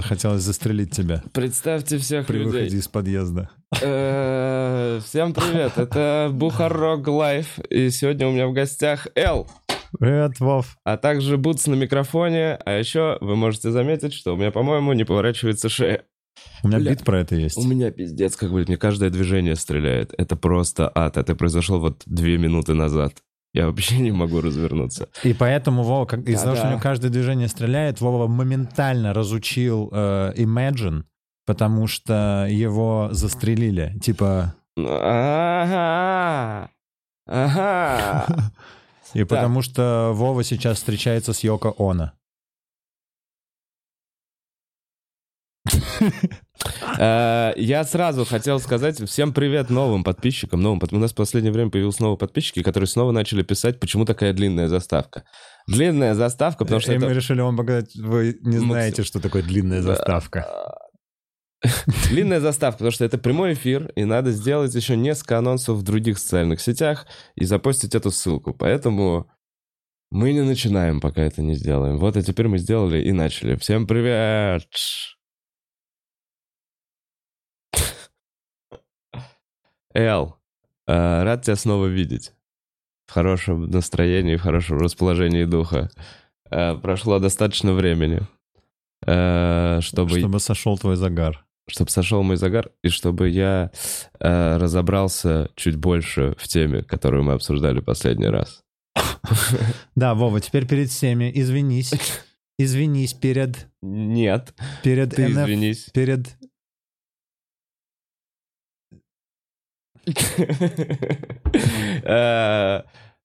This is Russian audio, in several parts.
Захотелось застрелить тебя Представьте всех при людей. выходе из подъезда. Э, Всем привет, это Бухарог Лайв, и сегодня у меня в гостях Эл, Привет, Вов. а также Бутс на микрофоне, а еще вы можете заметить, что у меня, по-моему, не поворачивается шея. У меня Бля. бит про это есть. У меня пиздец, как бы мне каждое движение стреляет. Это просто ад, это произошло вот две минуты назад. Я вообще не могу развернуться. И поэтому Вова, как, из-за того, что у него каждое движение стреляет, Вова моментально разучил э, Imagine, потому что его застрелили. Типа, Ага. Ага. и потому что Вова сейчас встречается с Йоко Оно. Э, Я сразу хотел сказать всем привет новым подписчикам. Новым, у нас в последнее время появились новые подписчики, которые снова начали писать, почему такая длинная заставка. Длинная заставка, потому что и мы это... решили вам показать, вы не знаете, что такое длинная заставка. Длинная заставка, потому что это прямой эфир, и надо сделать еще несколько анонсов в других социальных сетях и запостить эту ссылку. Поэтому мы не начинаем, пока это не сделаем. Вот, и теперь мы сделали и начали. Всем привет! Эл, э, рад тебя снова видеть. В хорошем настроении, в хорошем расположении духа. Э, Прошло достаточно времени, э, чтобы Чтобы сошел твой загар. чтобы сошел мой загар, и чтобы я э, разобрался чуть больше в теме, которую мы обсуждали последний раз. Да, Вова, теперь перед всеми извинись. Извинись перед... Нет, Перед ты NF извинись. Перед... Э,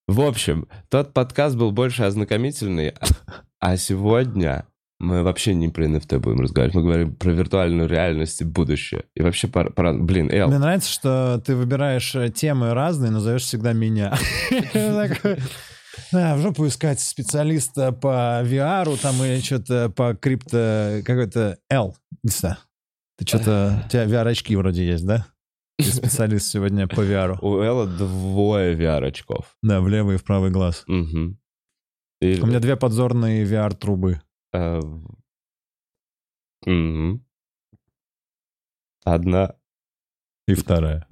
В общем, тот подкаст был больше ознакомительный, а- сегодня мы вообще не про NFT будем разговаривать. Мы говорим про виртуальную реальность и будущее. И вообще, пора- блин, Эл, Мне нравится, что ты выбираешь э, темы разные, но зовешь всегда меня. Да, в жопу искать специалиста по VR, там или что-то по крипто... Какой-то L. Ты что-то... У тебя VR-очки вроде есть, да? Ты специалист сегодня по VR. у Элла двое VR-очков. Да, в левый и в правый глаз. И- У меня две подзорные VR-трубы. Э. Одна. И вторая.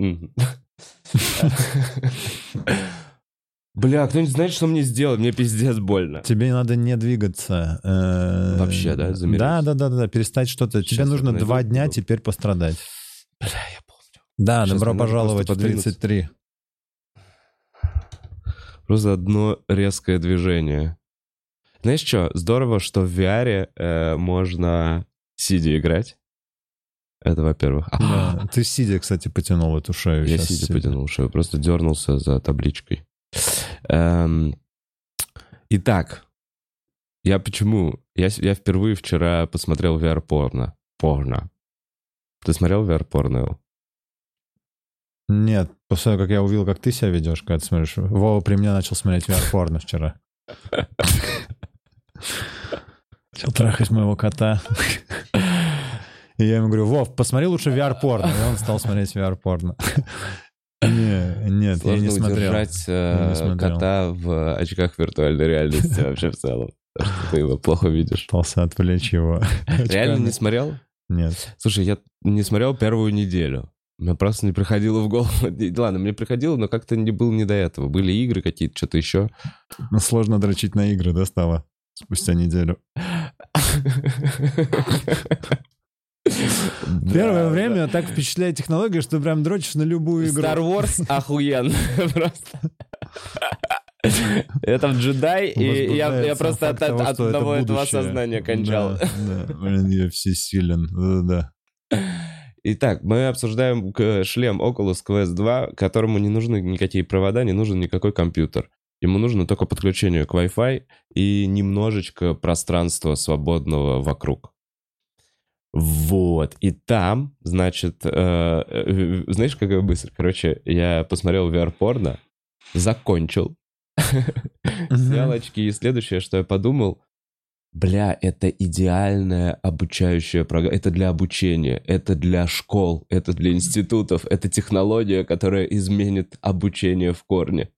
Бля, кто-нибудь знает, что мне сделать? Мне пиздец больно. Тебе надо не двигаться. э, Вообще, да, замереть? Да, да, да, да, перестать что-то. Тебе нужно два дня теперь пострадать. Бля, я. Да, добро пожаловать в подвинуться. 33. Просто одно резкое движение. Знаешь что? Здорово, что в VR э, можно сидя играть. Это во-первых. А, Да. Ты сидя, кстати, потянул эту шею. Я сидя себе. потянул шею, просто дернулся за табличкой. Эм, Итак, я почему? Я, я впервые вчера посмотрел VR-порно. Порно. Ты смотрел VR-порно? Нет, после того, как я увидел, как ты себя ведешь, когда ты смотришь. Вова при мне начал смотреть VR-порно вчера. Начал трахать моего кота. И я ему говорю, Вов, посмотри лучше VR-порно. И он стал смотреть VR-порно. Не, нет, я Сложно не смотрел. удержать э, Я не смотрел. кота в очках виртуальной реальности вообще в целом. Потому что ты его плохо видишь. Пытался отвлечь его. Реально не смотрел? Нет. Слушай, я не смотрел первую неделю. Мне просто не приходило в голову. Ладно, мне приходило, но как-то не было не до этого. Были игры какие-то, что-то еще. Ну, сложно дрочить на игры, да, стало? Спустя неделю. Первое время так впечатляет технология, что прям дрочишь на любую игру. Star Wars охуенно. Просто. Там джедай, и я, я просто от, того, от это одного этого будущее. осознания кончал. Да, да. Блин, я всесилен. Да-да. Итак, мы обсуждаем к- шлем Oculus Quest 2, которому не нужны никакие провода, не нужен никакой компьютер. Ему нужно только подключение к Wi-Fi и немножечко пространства свободного вокруг. Вот. И там, значит, э, э, знаешь, как я быстро? Короче, я посмотрел VR-порно, закончил, снял очки, и следующее, что я подумал, бля, это идеальная обучающая программа, это для обучения, это для школ, это для институтов, это технология, которая изменит обучение в корне.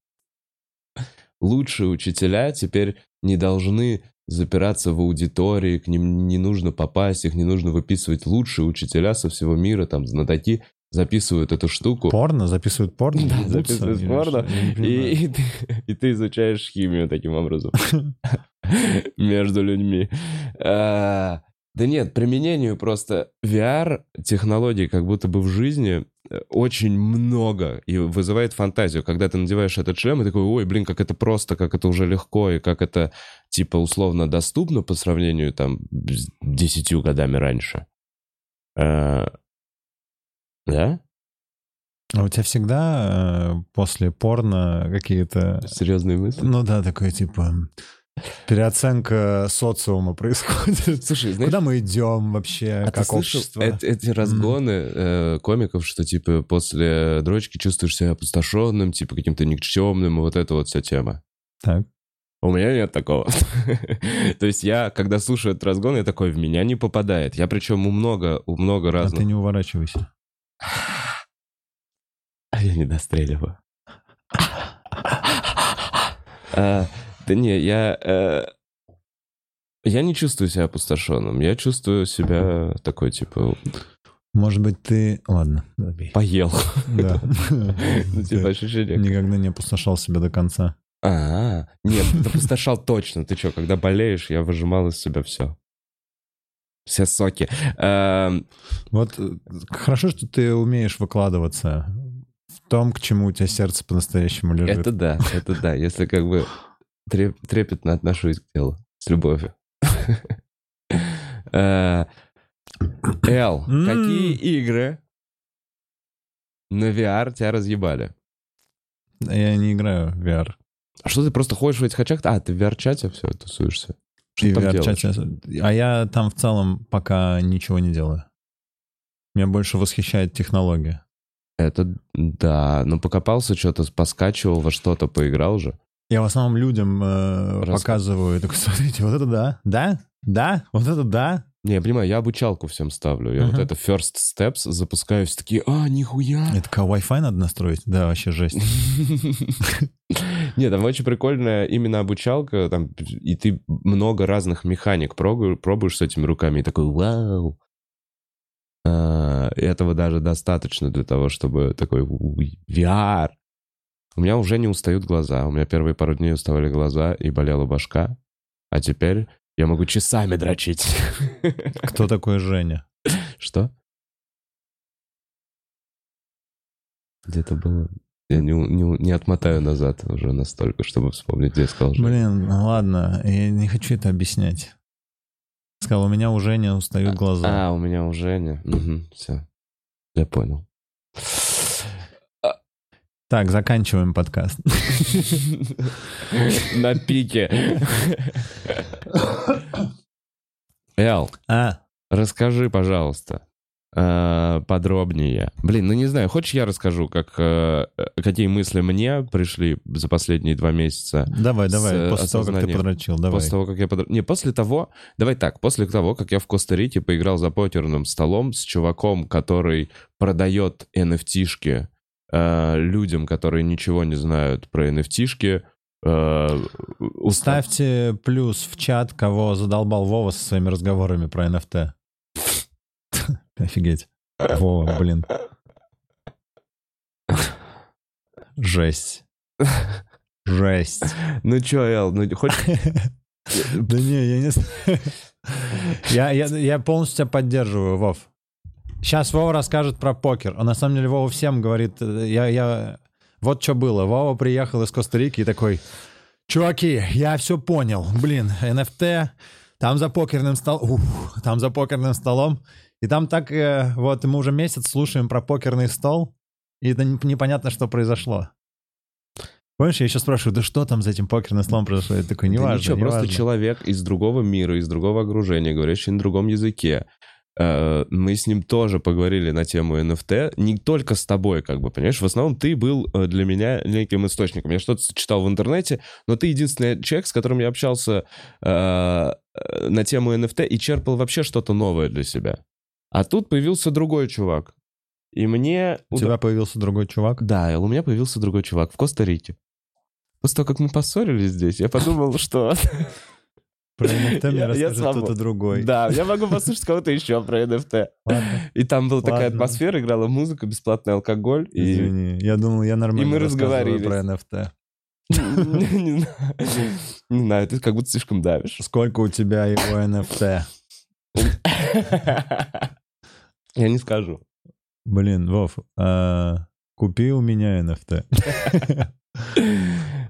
Лучшие учителя теперь не должны запираться в аудитории, к ним не нужно попасть, их не нужно выписывать лучшие учителя со всего мира, там, знатоки, записывают эту штуку. Порно? Записывают порно? Да, записывают порно. И, и ты, и ты изучаешь химию таким образом между людьми. А, Да нет, применению просто VR-технологий как будто бы в жизни э, очень много и вызывает фантазию. Когда ты надеваешь этот шлем и такой, ой, блин, как это просто, как это уже легко, и как это, типа, условно доступно по сравнению, там, с десятью годами раньше. А, Да? А у тебя всегда э, после порно какие-то... Серьезные мысли? Ну да, такое типа... Переоценка социума происходит. Слушай, знаешь, Куда мы идем вообще, А как общество? эт- эти разгоны э, комиков, что типа после дрочки чувствуешь себя опустошенным, типа каким-то никчемным, и вот эта вот вся тема. Так. У меня нет такого. То есть я, когда слушаю этот разгон, я такой, в меня не попадает. Я причем у много, у много А ты разных... не уворачивайся. А я не достреливаю. А, Да не, я... э, Я не чувствую себя опустошенным. Я чувствую себя такой, типа, Может быть, ты... Ладно, забей. поел. Да. Ну, типа, ощущение, Никогда не опустошал себя до конца. А, нет, ты опустошал точно. Ты что, когда болеешь, я выжимал из себя все. Все соки. Эм, Вот э, хорошо, что ты умеешь выкладываться в том, к чему у тебя сердце по-настоящему лежит. Это да, это да. Если как бы треп- трепетно отношусь к делу, с любовью. Э, Эл, какие игры на VR тебя разъебали? Я не играю в VR. А что ты просто ходишь в этих очах? А, ты в VR-чате все тусуешься? Что ты там делаешь? А я там в целом пока ничего не делаю. Меня больше восхищает технология. Это да, ну покопался, что-то поскачивал, во что-то поиграл же. Я в основном людям э, Раз- показываю, такой, смотрите, вот это да, да, да, вот это да. Не, я понимаю, я обучалку всем ставлю. Я вот Ага. это first steps запускаю, все такие, а, нихуя. Это как Wi-Fi надо настроить? Да, вообще жесть. Нет, там очень прикольная именно обучалка, там, и ты много разных механик пробуешь, пробуешь с этими руками, и такой, вау. А, этого даже достаточно для того, чтобы такой «Уй, VR. У меня уже не устают глаза. У меня первые пару дней уставали глаза и болела башка. А теперь я могу часами дрочить. Кто такой Женя? Что? Где-то было... Я не, не, не отмотаю назад уже настолько, чтобы вспомнить, где я сказал Женя. Блин, ну ладно, я не хочу это объяснять. Сказал, у меня у Жени устают глаза. А, у меня уже не. все. Я понял. Так, заканчиваем подкаст. На пике. Эл, А, расскажи, пожалуйста, подробнее. Блин, ну не знаю, хочешь я расскажу, как, э, какие мысли мне пришли за последние два месяца? давай, давай, э, после того, как ты подрочил, давай. После того, как я подр- Не, после того... Давай так, после того, как я в Коста-Рике поиграл за покерным столом с чуваком, который продает NFT-шки э, людям, которые ничего не знают про NFT-шки, э, устав- Ставьте плюс в чат, кого задолбал Вова со своими разговорами про NFT. Офигеть. Вова, блин. Жесть. Жесть. Ну чё, Эл, ну хочешь... Да не, я не знаю. Я, я, я полностью тебя поддерживаю, Вов. Сейчас Вова расскажет про покер. А на самом деле Вова всем говорит, э, я, я... Вот что было. Вова приехал из Коста-Рики и такой, чуваки, я все понял. Блин, NFT, там за покерным столом, там за покерным столом. И там так, э, вот мы уже месяц слушаем про покерный стол, и это не- непонятно, что произошло. Помнишь, я еще спрашиваю, да что там за этим покерным столом произошло? Я такой, Да неважно, ничего, просто неважно». человек из другого мира, из другого окружения, говорящий на другом языке. Э, Мы с ним тоже поговорили на тему NFT, не только с тобой, как бы, понимаешь? В основном ты был э, для меня неким источником. Я что-то читал в интернете, но ты единственный человек, с которым я общался на тему NFT и черпал вообще что-то новое для себя. А тут появился другой чувак. И мне... У тебя появился другой чувак? Да, у меня появился другой чувак в Коста-Рике. После того, как мы поссорились здесь, я подумал, что Про NFT мне расскажет кто-то другой. Да, я могу послушать кого-то еще про NFT. И там была такая атмосфера, играла музыка, бесплатный алкоголь. Извини. Я думал, я нормально И мы рассказываю про. NFT. не знаю, не знаю, ты как будто слишком давишь. Сколько у тебя его NFT? Я не скажу. Блин, Вов, а, купи у меня NFT.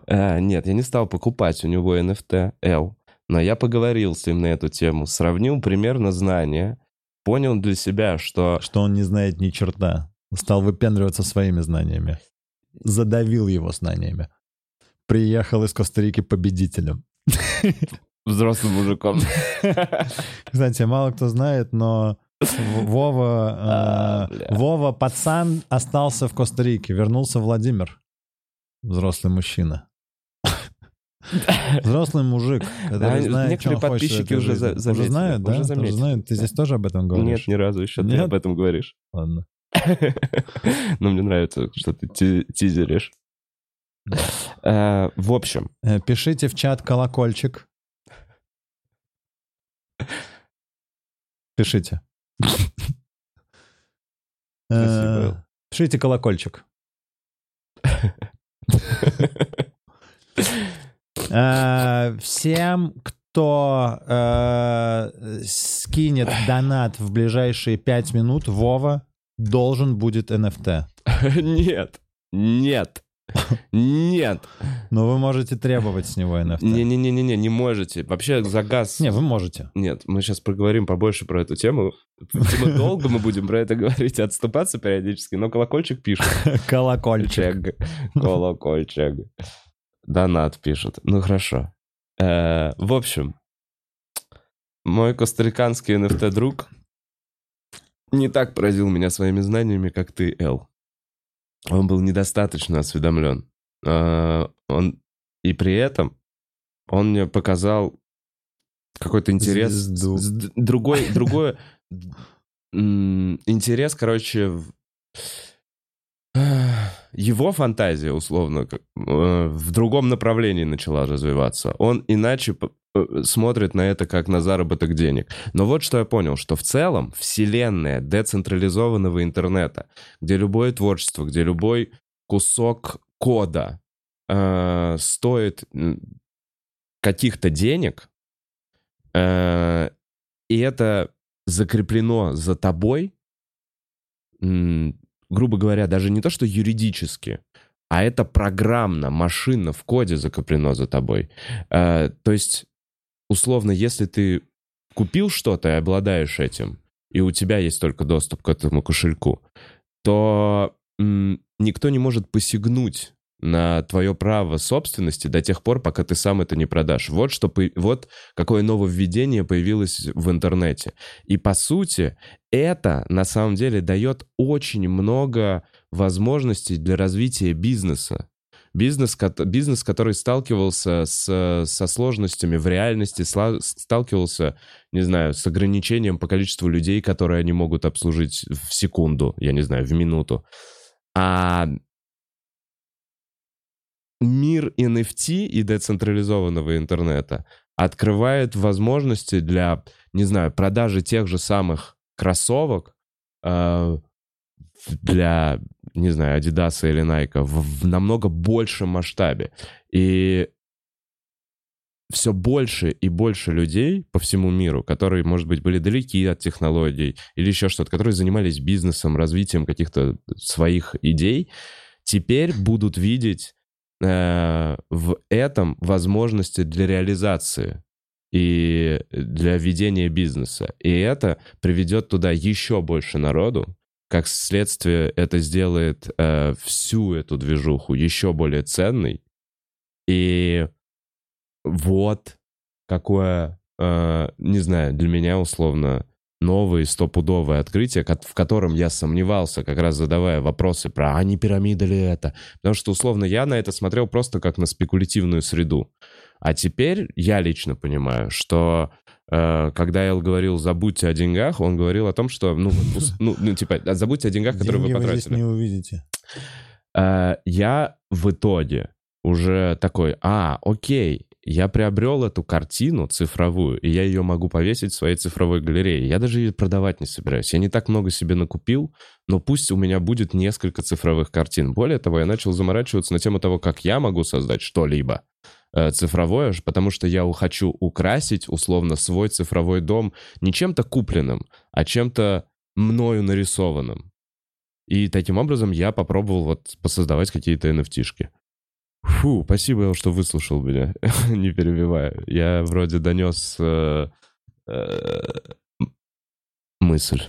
А, Нет, я не стал покупать у него NFT L, но я поговорил с ним на эту тему, сравнил примерно знания, понял для себя, что Что он не знает ни черта. Стал выпендриваться своими знаниями. Задавил его знаниями. Приехал из Коста-Рики победителем. взрослым мужиком. Кстати, мало кто знает, но Вова, А, э. Вова пацан остался в Коста-Рике, вернулся Владимир, взрослый мужчина. Взрослый мужик, который Да, знает, некоторые подписчики уже жизни. заметили, Уже знают, да? уже Уже знают. Ты здесь тоже об этом говоришь? Нет, ни разу еще ты Нет? об этом говоришь. Ладно. Но мне нравится, что ты ти- тизеришь. Э, В общем, Э, Пишите в чат колокольчик. Пишите. Спасибо, Э. Пишите колокольчик. Э, Всем, кто э, скинет донат в ближайшие 5 минут, Вова должен будет NFT. нет, нет, нет. Но вы можете требовать с него NFT. Не-не-не-не, не можете. Вообще за газ... Не, вы можете. Нет, мы сейчас проговорим побольше про эту тему. Типа долго мы будем про это говорить отступаться периодически, но колокольчик пишет. Колокольчик. Колокольчик. Донат пишет. Ну хорошо. Э, В общем, мой костариканский NFT-друг не так поразил меня своими знаниями, как ты, Эл. Он был недостаточно осведомлен. Э, Он... И при этом он мне показал какой-то интерес. Звезду. Другой, другой интерес, короче, его фантазия, условно, э, в другом направлении начала развиваться. Он иначе смотрит на это как на заработок денег. Но вот что я понял, что в целом вселенная децентрализованного интернета, где любое творчество, где любой кусок кода э, стоит каких-то денег, э, и это закреплено за тобой, грубо говоря, даже не то, что юридически, а это программно, машинно в коде закреплено за тобой. Э, то есть, условно, если ты купил что-то и обладаешь этим, и у тебя есть только доступ к этому кошельку, то никто не может посягнуть на твое право собственности до тех пор, пока ты сам это не продашь. Вот что, вот какое нововведение появилось в интернете. И по сути, это на самом деле дает очень много возможностей для развития бизнеса. Бизнес, бизнес который сталкивался с, со сложностями в реальности, сталкивался, не знаю, с ограничением по количеству людей, которые они могут обслужить в секунду, я не знаю, в минуту. А мир NFT и децентрализованного интернета открывает возможности для, не знаю, продажи тех же самых кроссовок э, для, не знаю, Adidas или Nike в, в намного большем масштабе. И все больше и больше людей по всему миру, которые, может быть, были далеки от технологий или еще что-то, которые занимались бизнесом, развитием каких-то своих идей, теперь будут видеть э, в этом возможности для реализации и для ведения бизнеса. И это приведет туда еще больше народу. Как следствие, это сделает э, всю эту движуху еще более ценной. И вот какое, э, не знаю, для меня условно новое стопудовое открытие, в котором я сомневался, как раз задавая вопросы про, а не пирамида ли это? Потому что, условно, я на это смотрел просто как на спекулятивную среду. А теперь я лично понимаю, что когда Эл говорил «забудьте о деньгах», он говорил о том, что, ну, ну, ну, типа, забудьте о деньгах, которые Деньги вы вы здесь потратили. не увидите. Э, я в итоге уже такой, а, окей, я приобрел эту картину цифровую, и я ее могу повесить в своей цифровой галерее. Я даже ее продавать не собираюсь. Я не так много себе накупил, но пусть у меня будет несколько цифровых картин. Более того, я начал заморачиваться на тему того, как я могу создать что-либо э, цифровое, потому что я хочу украсить условно свой цифровой дом не чем-то купленным, а чем-то мною нарисованным. И таким образом я попробовал вот посоздавать какие-то NFT-шки. Фу, спасибо, что выслушал меня, не перебивая. Я вроде донес э, э, мысль.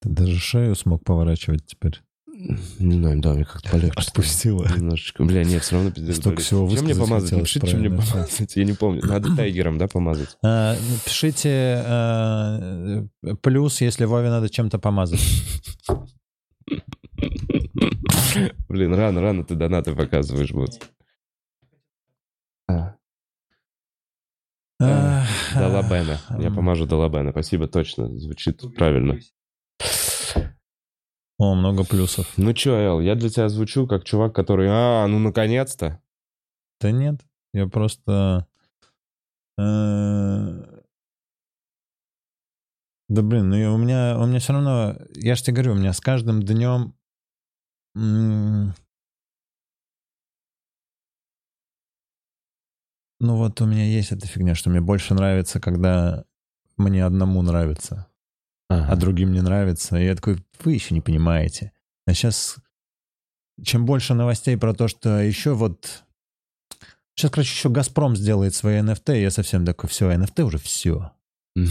Ты даже шею смог поворачивать теперь. Не знаю, да, мне как-то полегче. Отпустила. Немножечко. Бля, нет, все равно пиздец Столько всего Чем мне помазать? Напишите, чем мне помазать. Я не помню. Надо тайгером, да, помазать? А, Пишите а, плюс, если Вове надо чем-то помазать. Блин, рано, рано ты донаты показываешь, вот. А, А, Далабена. Я помажу Далабена. Спасибо, точно. Звучит правильно. О, много плюсов. Ну чё, Эл, я для тебя звучу как чувак, который... А, ну наконец-то. Да нет, я просто... э, Да блин, ну у меня, у меня все равно, я же тебе говорю, у меня с каждым днем ну вот у меня есть эта фигня, что мне больше нравится, когда мне одному нравится, а другим не нравится. И я такой, вы еще не понимаете. А сейчас, чем больше новостей про то, что еще вот... Сейчас, короче, еще «Газпром» сделает свои NFT, и я совсем такой, все, NFT уже все.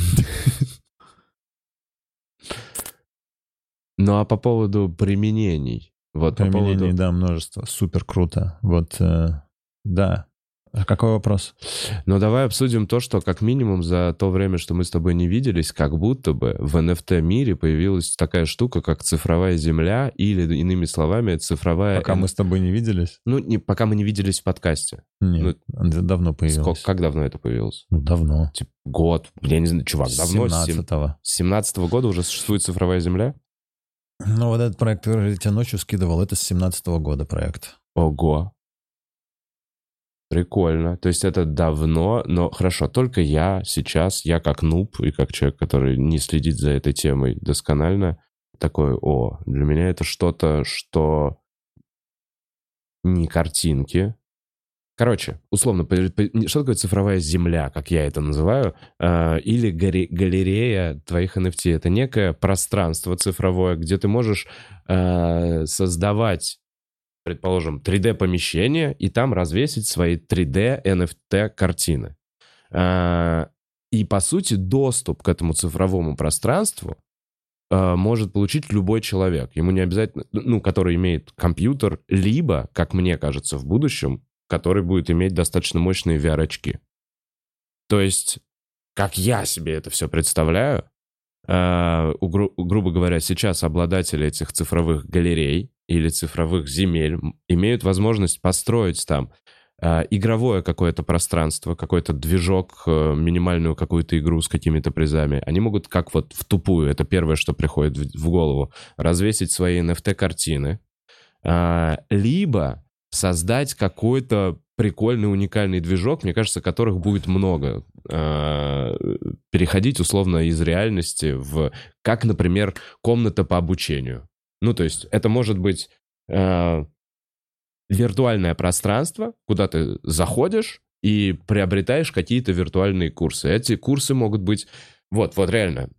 Ну а по поводу применений? Вот по Применений, поводу... да, множество. Супер круто. Вот, э, да. А какой вопрос? Но давай обсудим то, что как минимум за то время, что мы с тобой не виделись, как будто бы в NFT-мире появилась такая штука, как цифровая земля, или, иными словами, цифровая... Пока мы с тобой не виделись? Ну, не, пока мы не виделись в подкасте. Нет, это давно появилось. Сколько, как давно это появилось? Ну, давно. Типа год. Я не знаю, чувак, давно. С 17-го. 17 года уже существует цифровая земля? Ну, вот этот проект «Выразить тебя ночью» скидывал. Это с 17 года проект. Ого. Прикольно. То есть это давно, но хорошо, только я сейчас, я как нуб и как человек, который не следит за этой темой досконально, такой, о, для меня это что-то, что не картинки. Короче, условно, что такое цифровая земля, как я это называю, э, или галерея твоих NFT? Это некое пространство цифровое, где ты можешь э, создавать предположим, 3D-помещение и там развесить свои 3D NFT-картины. А, И, по сути, доступ к этому цифровому пространству а, может получить любой человек. Ему не обязательно, ну, который имеет компьютер, либо, как мне кажется, в будущем, который будет иметь достаточно мощные VR-очки. То есть, как я себе это все представляю, а, гру- грубо говоря, сейчас обладатели этих цифровых галерей или цифровых земель имеют возможность построить там а, игровое какое-то пространство, какой-то движок, э, минимальную какую-то игру с какими-то призами. Они могут как вот в тупую, это первое, что приходит в, в голову, развесить свои NFT-картины, а, либо создать какой-то прикольный, уникальный движок, мне кажется, которых будет много. А, Переходить условно из реальности в, как, например, комната по обучению. Ну, то есть это может быть а, виртуальное пространство, куда ты заходишь и приобретаешь какие-то виртуальные курсы. Эти курсы могут быть... Вот, вот реально.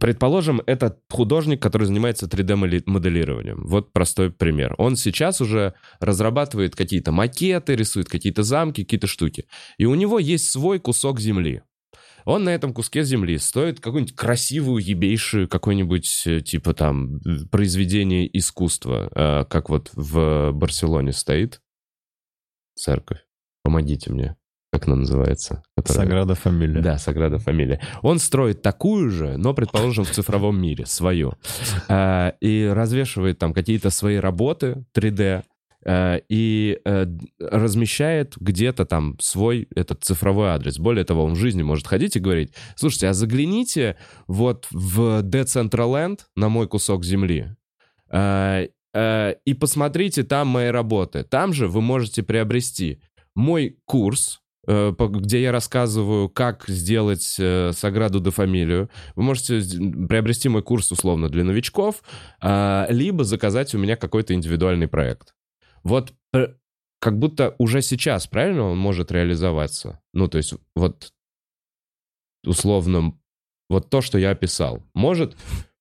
Предположим, это художник, который занимается 3D-моделированием. Вот простой пример. Он сейчас уже разрабатывает какие-то макеты, рисует какие-то замки, какие-то штуки. И у него есть свой кусок земли. Он на этом куске земли стоит какую-нибудь красивую, ебейшую, какое-нибудь, э, типа там, э, произведение искусства, э, как вот в Барселоне стоит церковь. Помогите мне. Как она называется? Которая- Саграда фамилия. да, Саграда фамилия. Он строит такую же, но, предположим, в цифровом мире, свою. И развешивает там какие-то свои работы 3D, а, и э, размещает где-то там свой этот цифровой адрес. Более того, он в жизни может ходить и говорить, слушайте, а загляните вот в Decentraland на мой кусок земли, а, и посмотрите там мои работы. Там же вы можете приобрести мой курс, э, где я рассказываю, как сделать э, Саграду де Фамилию. Вы можете приобрести мой курс условно для новичков, либо заказать у меня какой-то индивидуальный проект. Вот как будто уже сейчас, правильно, он может реализоваться? Ну, то есть вот условно вот то, что я описал. Может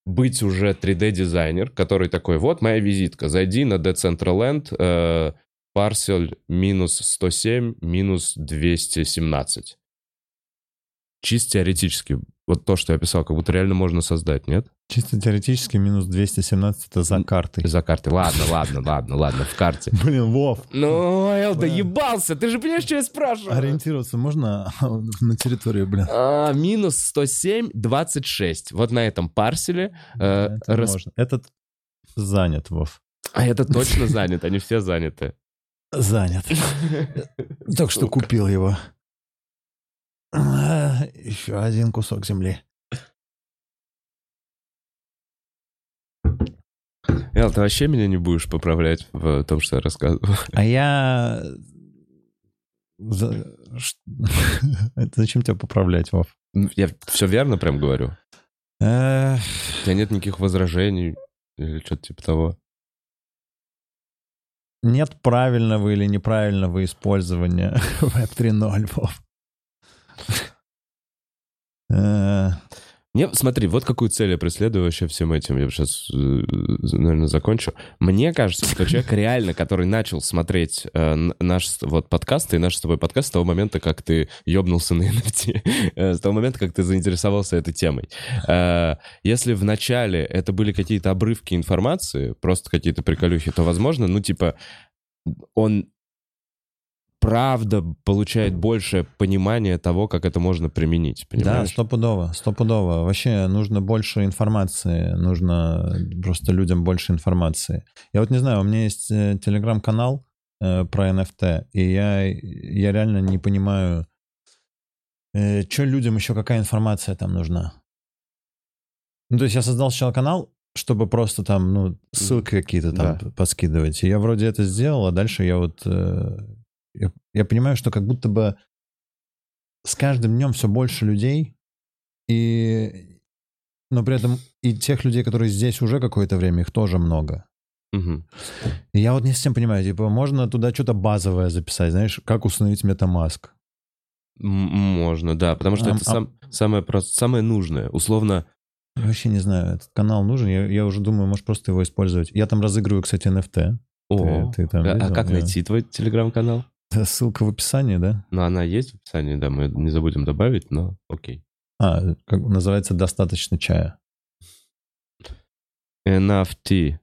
быть уже 3D-дизайнер, который такой, вот моя визитка, зайди на Decentraland, э, парсель минус 107, минус 217. Чисто теоретически, вот то, что я описал, как будто реально можно создать, нет? Чисто теоретически минус 217 это за картой. За картой. Ладно, ладно, ладно, ладно, в карте. Блин, Вов. Ну, Эл, да ебался, ты же понимаешь, что я спрашиваю. Ориентироваться можно на территорию, блин? А, минус 107, 26. Вот на этом парселе. Э, это рас... можно. Этот занят, Вов. А это точно занят, они все заняты. Занят. Только что купил его. Еще один кусок земли. Эл, ты вообще меня не будешь поправлять в том, что я рассказываю? А я... За... Зачем тебя поправлять, Вов? Я все верно прям говорю? У тебя нет никаких возражений или что-то типа того? Нет правильного или неправильного использования Web 3.0, Вов. Мне, смотри, вот какую цель я преследую вообще всем этим. Я сейчас, э, наверное, закончу. Мне кажется, что человек реально, который начал смотреть э, наш вот подкаст и наш с тобой подкаст с того момента, как ты ёбнулся на NFT, э, с того момента, как ты заинтересовался этой темой. Э, если в начале это были какие-то обрывки информации, просто какие-то приколюхи, то, возможно, ну, типа, он правда получает большее понимание того, как это можно применить. Понимаешь? Да, стопудово, стопудово. Вообще нужно больше информации, нужно просто людям больше информации. Я вот не знаю, у меня есть э, телеграм-канал э, про NFT, и я, я реально не понимаю, э, что людям еще, какая информация там нужна. Ну, то есть я создал сначала канал, чтобы просто там, ну, ссылки какие-то там да. поскидывать. И я вроде это сделал, а дальше я вот э, я, я понимаю, что как будто бы с каждым днем все больше людей, и, но при этом и тех людей, которые здесь уже какое-то время, их тоже много. Угу. И я вот не совсем понимаю, типа, можно туда что-то базовое записать, знаешь, как установить MetaMask? Можно, да, потому что а, это а... Сам, самое, самое нужное. Условно... Я вообще не знаю, этот канал нужен, я, я уже думаю, может просто его использовать. Я там разыгрываю, кстати, NFT. О, ты, ты там а, а как я... найти твой телеграм-канал? Ссылка в описании, да? Ну, она есть в описании, да, мы не забудем добавить, но окей. А, как называется «Достаточно чая». Enough tea.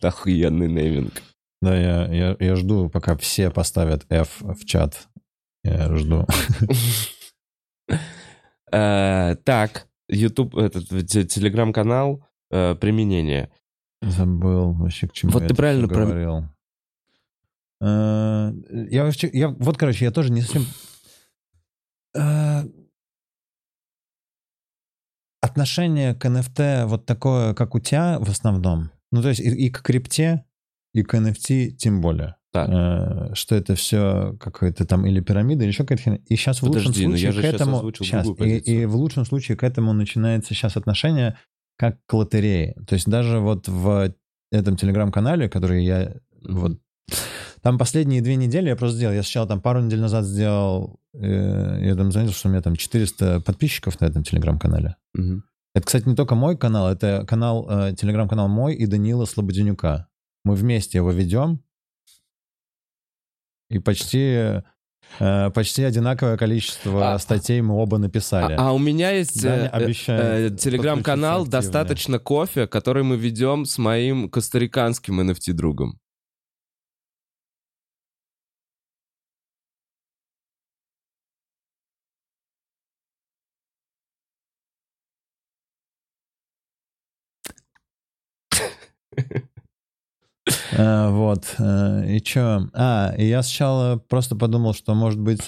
Охуенный нейминг. Да, я, я, я жду, пока все поставят F в чат. Я жду. Э, так, YouTube, этот телеграм-канал э, применение. Забыл вообще к чему вот я ты правильно говорил. Про... Э, я вообще, я, вот, короче, я тоже не совсем... Э, отношение к NFT вот такое, как у тебя в основном. Ну, то есть и, и к крипте, и к NFT тем более. Так. Э, что это все какое-то там или пирамида, или еще какая-то херня. И сейчас Подожди, в лучшем случае к этому... Сейчас, и, и в лучшем случае к этому начинается сейчас отношение как к лотерее. То есть даже вот в этом телеграм-канале, который я mm-hmm. вот... Там последние две недели я просто сделал. Я сначала там пару недель назад сделал... Э, я там заметил, что у меня там 400 подписчиков на этом телеграм-канале. Mm-hmm. Это, кстати, не только мой канал, это канал, э, телеграм-канал мой и Данила Слободенюка. Мы вместе его ведем, и почти э, почти одинаковое количество а, статей мы оба написали. А, а у меня есть э, э, телеграм-канал «Достаточно кофе», который мы ведем с моим костариканским NFT-другом. Э, вот. Э, и что? А, и я сначала просто подумал, что, может быть,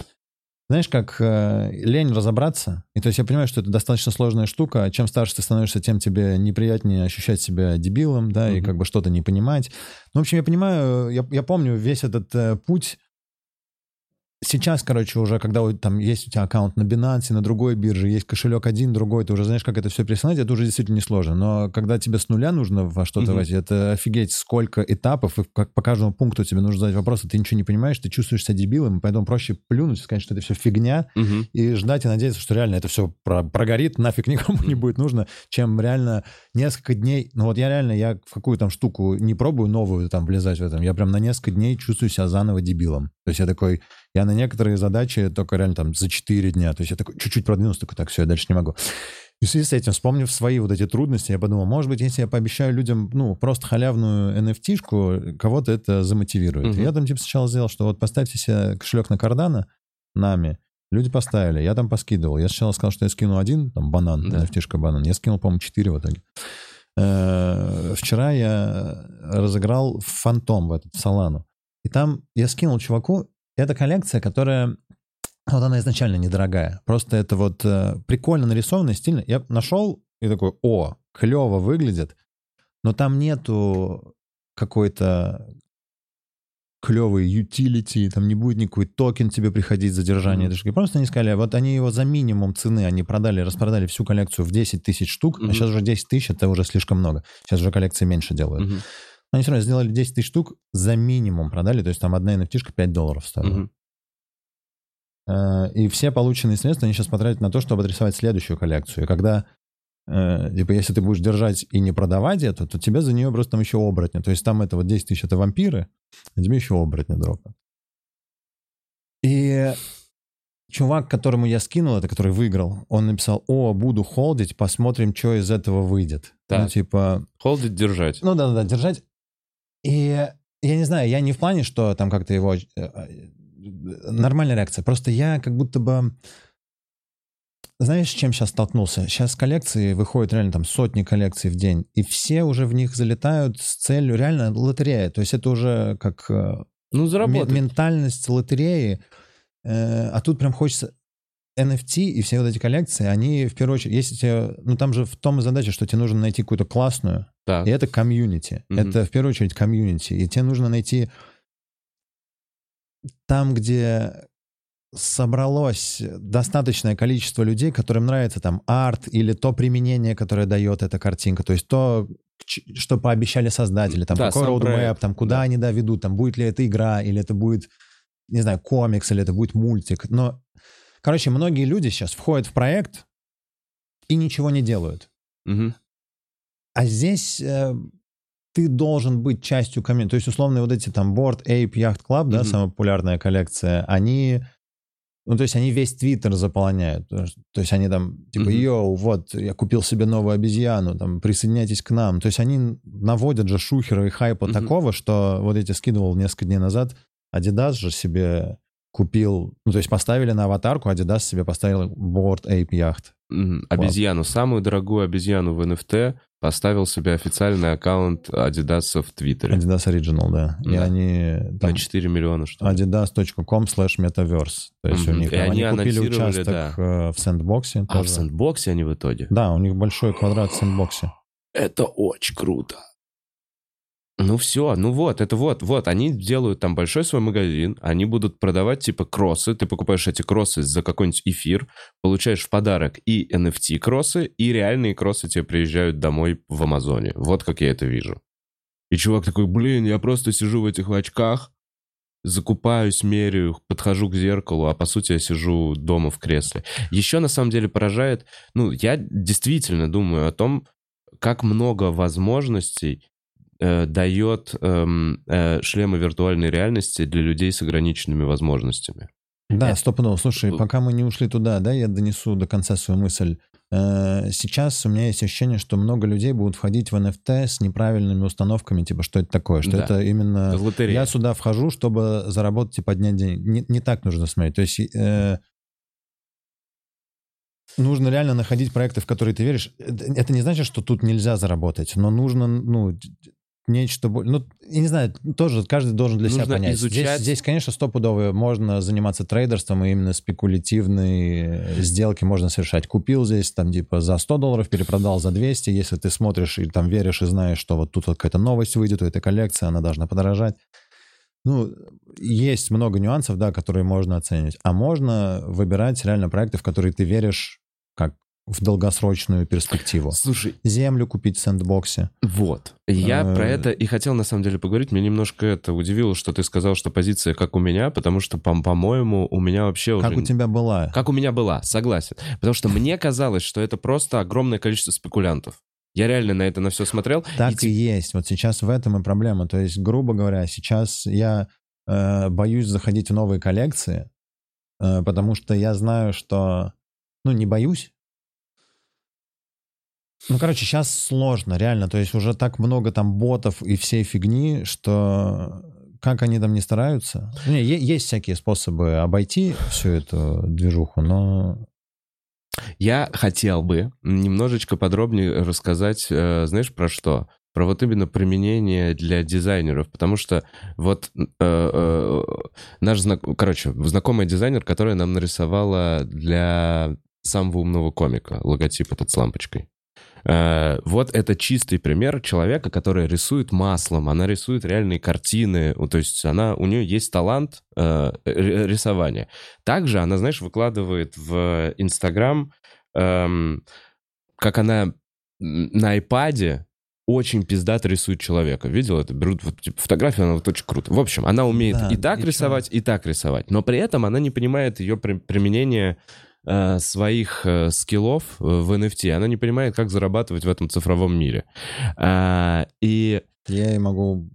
знаешь, как э, лень разобраться. И то есть я понимаю, что это достаточно сложная штука. Чем старше ты становишься, тем тебе неприятнее ощущать себя дебилом, да, mm-hmm. и как бы что-то не понимать. Ну, в общем, я понимаю, я, я помню весь этот э, путь Сейчас, короче, уже, когда там есть у тебя аккаунт на Binance, на другой бирже, есть кошелек один, другой, ты уже знаешь, как это все пересылать, это уже действительно несложно. Но когда тебе с нуля нужно во что-то mm-hmm. войти, это офигеть, сколько этапов, и как по каждому пункту тебе нужно задать вопрос, и ты ничего не понимаешь, ты чувствуешь себя дебилом, поэтому проще плюнуть, сказать, что это все фигня, mm-hmm. и ждать и надеяться, что реально это все про- прогорит, нафиг никому mm-hmm. не будет нужно, чем реально несколько дней, ну вот я реально, я в какую там штуку не пробую новую там влезать в этом, я прям на несколько дней чувствую себя заново дебилом. То есть я такой, я на некоторые задачи только реально там за 4 дня. То есть я такой чуть-чуть продвинулся, такой, так, все, я дальше не могу. И в связи с этим, вспомнив свои вот эти трудности, я подумал, может быть, если я пообещаю людям, ну, просто халявную NFT-шку, кого-то это замотивирует. Mm-hmm. И я там типа сначала сделал, что вот поставьте себе кошелек на кардана нами, люди поставили, я там поскидывал. Я сначала сказал, что я скину один, там, банан, да. NFT-шка банан. Я скинул, по-моему, четыре в итоге. Э, вчера я разыграл фантом в этот, в Солану. И там я скинул чуваку, это коллекция, которая вот она изначально недорогая. Просто это вот э, прикольно нарисовано, стильно. Я нашел и такой, о, клево выглядит, но там нету какой-то клевый utility, там не будет никакой токен тебе приходить за держание mm-hmm. Просто они сказали, вот они его за минимум цены, они продали, распродали всю коллекцию в 10 тысяч штук, mm-hmm. а сейчас уже 10 тысяч, это уже слишком много. Сейчас уже коллекции меньше делают. Mm-hmm. Они все равно сделали 10 тысяч штук, за минимум продали, то есть там одна NFT 5 долларов стоила. Угу. И все полученные средства они сейчас потратят на то, чтобы адресовать следующую коллекцию. И когда, э, типа, если ты будешь держать и не продавать это, то тебе за нее просто там еще оборотня. То есть там это вот 10 тысяч это вампиры, а тебе еще оборотня дропа. И чувак, которому я скинул это, который выиграл, он написал, о, буду холдить, посмотрим, что из этого выйдет. Ну, так. Ну, типа... Холдить, держать. Ну, да-да-да, держать. И я не знаю, я не в плане, что там как-то его... Э, э, нормальная реакция. Просто я как будто бы... Знаешь, с чем сейчас столкнулся? Сейчас коллекции выходят реально там сотни коллекций в день, и все уже в них залетают с целью реально лотерея. То есть это уже как э, ну, заработать. ментальность лотереи. А тут прям хочется... NFT и все вот эти коллекции, они в первую очередь, если тебе, ну там же в том и задача, что тебе нужно найти какую-то классную, так. и это комьюнити. Mm-hmm. Это в первую очередь комьюнити. И тебе нужно найти там, где собралось достаточное количество людей, которым нравится там арт или то применение, которое дает эта картинка, то есть то, что пообещали создатели, там да, какой роудмэп, там куда да. они да, ведут, там будет ли это игра, или это будет, не знаю, комикс, или это будет мультик. Но Короче, многие люди сейчас входят в проект и ничего не делают. Угу. А здесь э, ты должен быть частью комьюнити. То есть, условно, вот эти там Board Ape Yacht Club, да, угу. самая популярная коллекция, они... Ну, то есть они весь Твиттер заполоняют. То есть они там, типа, йоу, вот, я купил себе новую обезьяну, там, присоединяйтесь к нам. То есть они наводят же шухера и хайпа такого, что вот эти скидывал несколько дней назад, Adidas же себе купил, ну, то есть поставили на аватарку, Adidas себе поставил Board Ape Yacht. Обезьяну, самую дорогую обезьяну в NFT поставил себе официальный аккаунт Adidas в Твиттере. Adidas Original, да. да. И они... Там, На 4 миллиона, что ли. Adidas.com slash metaverse. То есть mm-hmm. у них... И они, они купили участок да. Э, в сэндбоксе. А, тоже. в сэндбоксе они в итоге? Да, у них большой квадрат в сэндбоксе. Это очень круто. Ну все, ну вот, это вот, вот, они делают там большой свой магазин, они будут продавать типа кроссы, ты покупаешь эти кроссы за какой-нибудь эфир, получаешь в подарок и NFT кроссы, и реальные кроссы тебе приезжают домой в Амазоне. Вот как я это вижу. И чувак такой, блин, я просто сижу в этих очках, закупаюсь, меряю, подхожу к зеркалу, а по сути я сижу дома в кресле. Еще на самом деле поражает, ну, я действительно думаю о том, как много возможностей э, дает э, э, шлемы виртуальной реальности для людей с ограниченными возможностями. Да, Это... стопудово. Слушай, пока мы не ушли туда, да, я донесу до конца свою мысль. Э, сейчас у меня есть ощущение, что много людей будут входить в NFT с неправильными установками, типа, что это такое, что да. это именно... Это я сюда вхожу, чтобы заработать и поднять деньги. Не, не так нужно смотреть. То есть э, нужно реально находить проекты, в которые ты веришь. Это не значит, что тут нельзя заработать, но нужно, ну, нечто... Ну, я не знаю, тоже каждый должен для Нужно себя понять. изучать... Здесь, здесь, конечно, стопудово можно заниматься трейдерством, и именно спекулятивные сделки можно совершать. Купил здесь, там, типа, за 100 долларов, перепродал за 200. Если ты смотришь и там веришь и знаешь, что вот тут вот какая-то новость выйдет, у этой коллекции, она должна подорожать. Ну, есть много нюансов, да, которые можно оценить. А можно выбирать реально проекты, в которые ты веришь в долгосрочную перспективу. Слушай, Землю купить в сэндбоксе. Вот. Я Э, про это и хотел на самом деле поговорить. Мне немножко это удивило, что ты сказал, что позиция как у меня, потому что, по- по-моему, у меня вообще Как уже... у тебя была? Как у меня была, согласен. Потому что мне казалось, что это просто огромное количество спекулянтов. Я реально на это на все смотрел. Так и и, есть. Вот сейчас в этом и проблема. То есть, грубо говоря, сейчас я э, боюсь заходить в новые коллекции, э, потому что я знаю, что... Ну, не боюсь. Ну, короче, сейчас сложно, реально. То есть уже так много там ботов и всей фигни, что как они там не стараются. Не, есть всякие способы обойти всю эту движуху, но Я хотел бы немножечко подробнее рассказать, э, знаешь, про что? Про вот именно применение для дизайнеров, потому что вот э, э, наш знак... короче, знакомый дизайнер, которая нам нарисовала для самого умного комика логотип этот с лампочкой. Э, Вот это чистый пример человека, который рисует маслом, она рисует реальные картины, ну, то есть она, у нее есть талант э, рисования. Также она, знаешь, выкладывает в Инстаграм, эм, как она на айпаде очень пиздато рисует человека. Видел это? Берут вот, типа, фотографию, она вот очень круто. В общем, она умеет Да, и так и рисовать, и так рисовать. Но при этом она не понимает ее при- применение э, своих э, скиллов э, в NFT. Она не понимает, как зарабатывать в этом цифровом мире. А, и я ей могу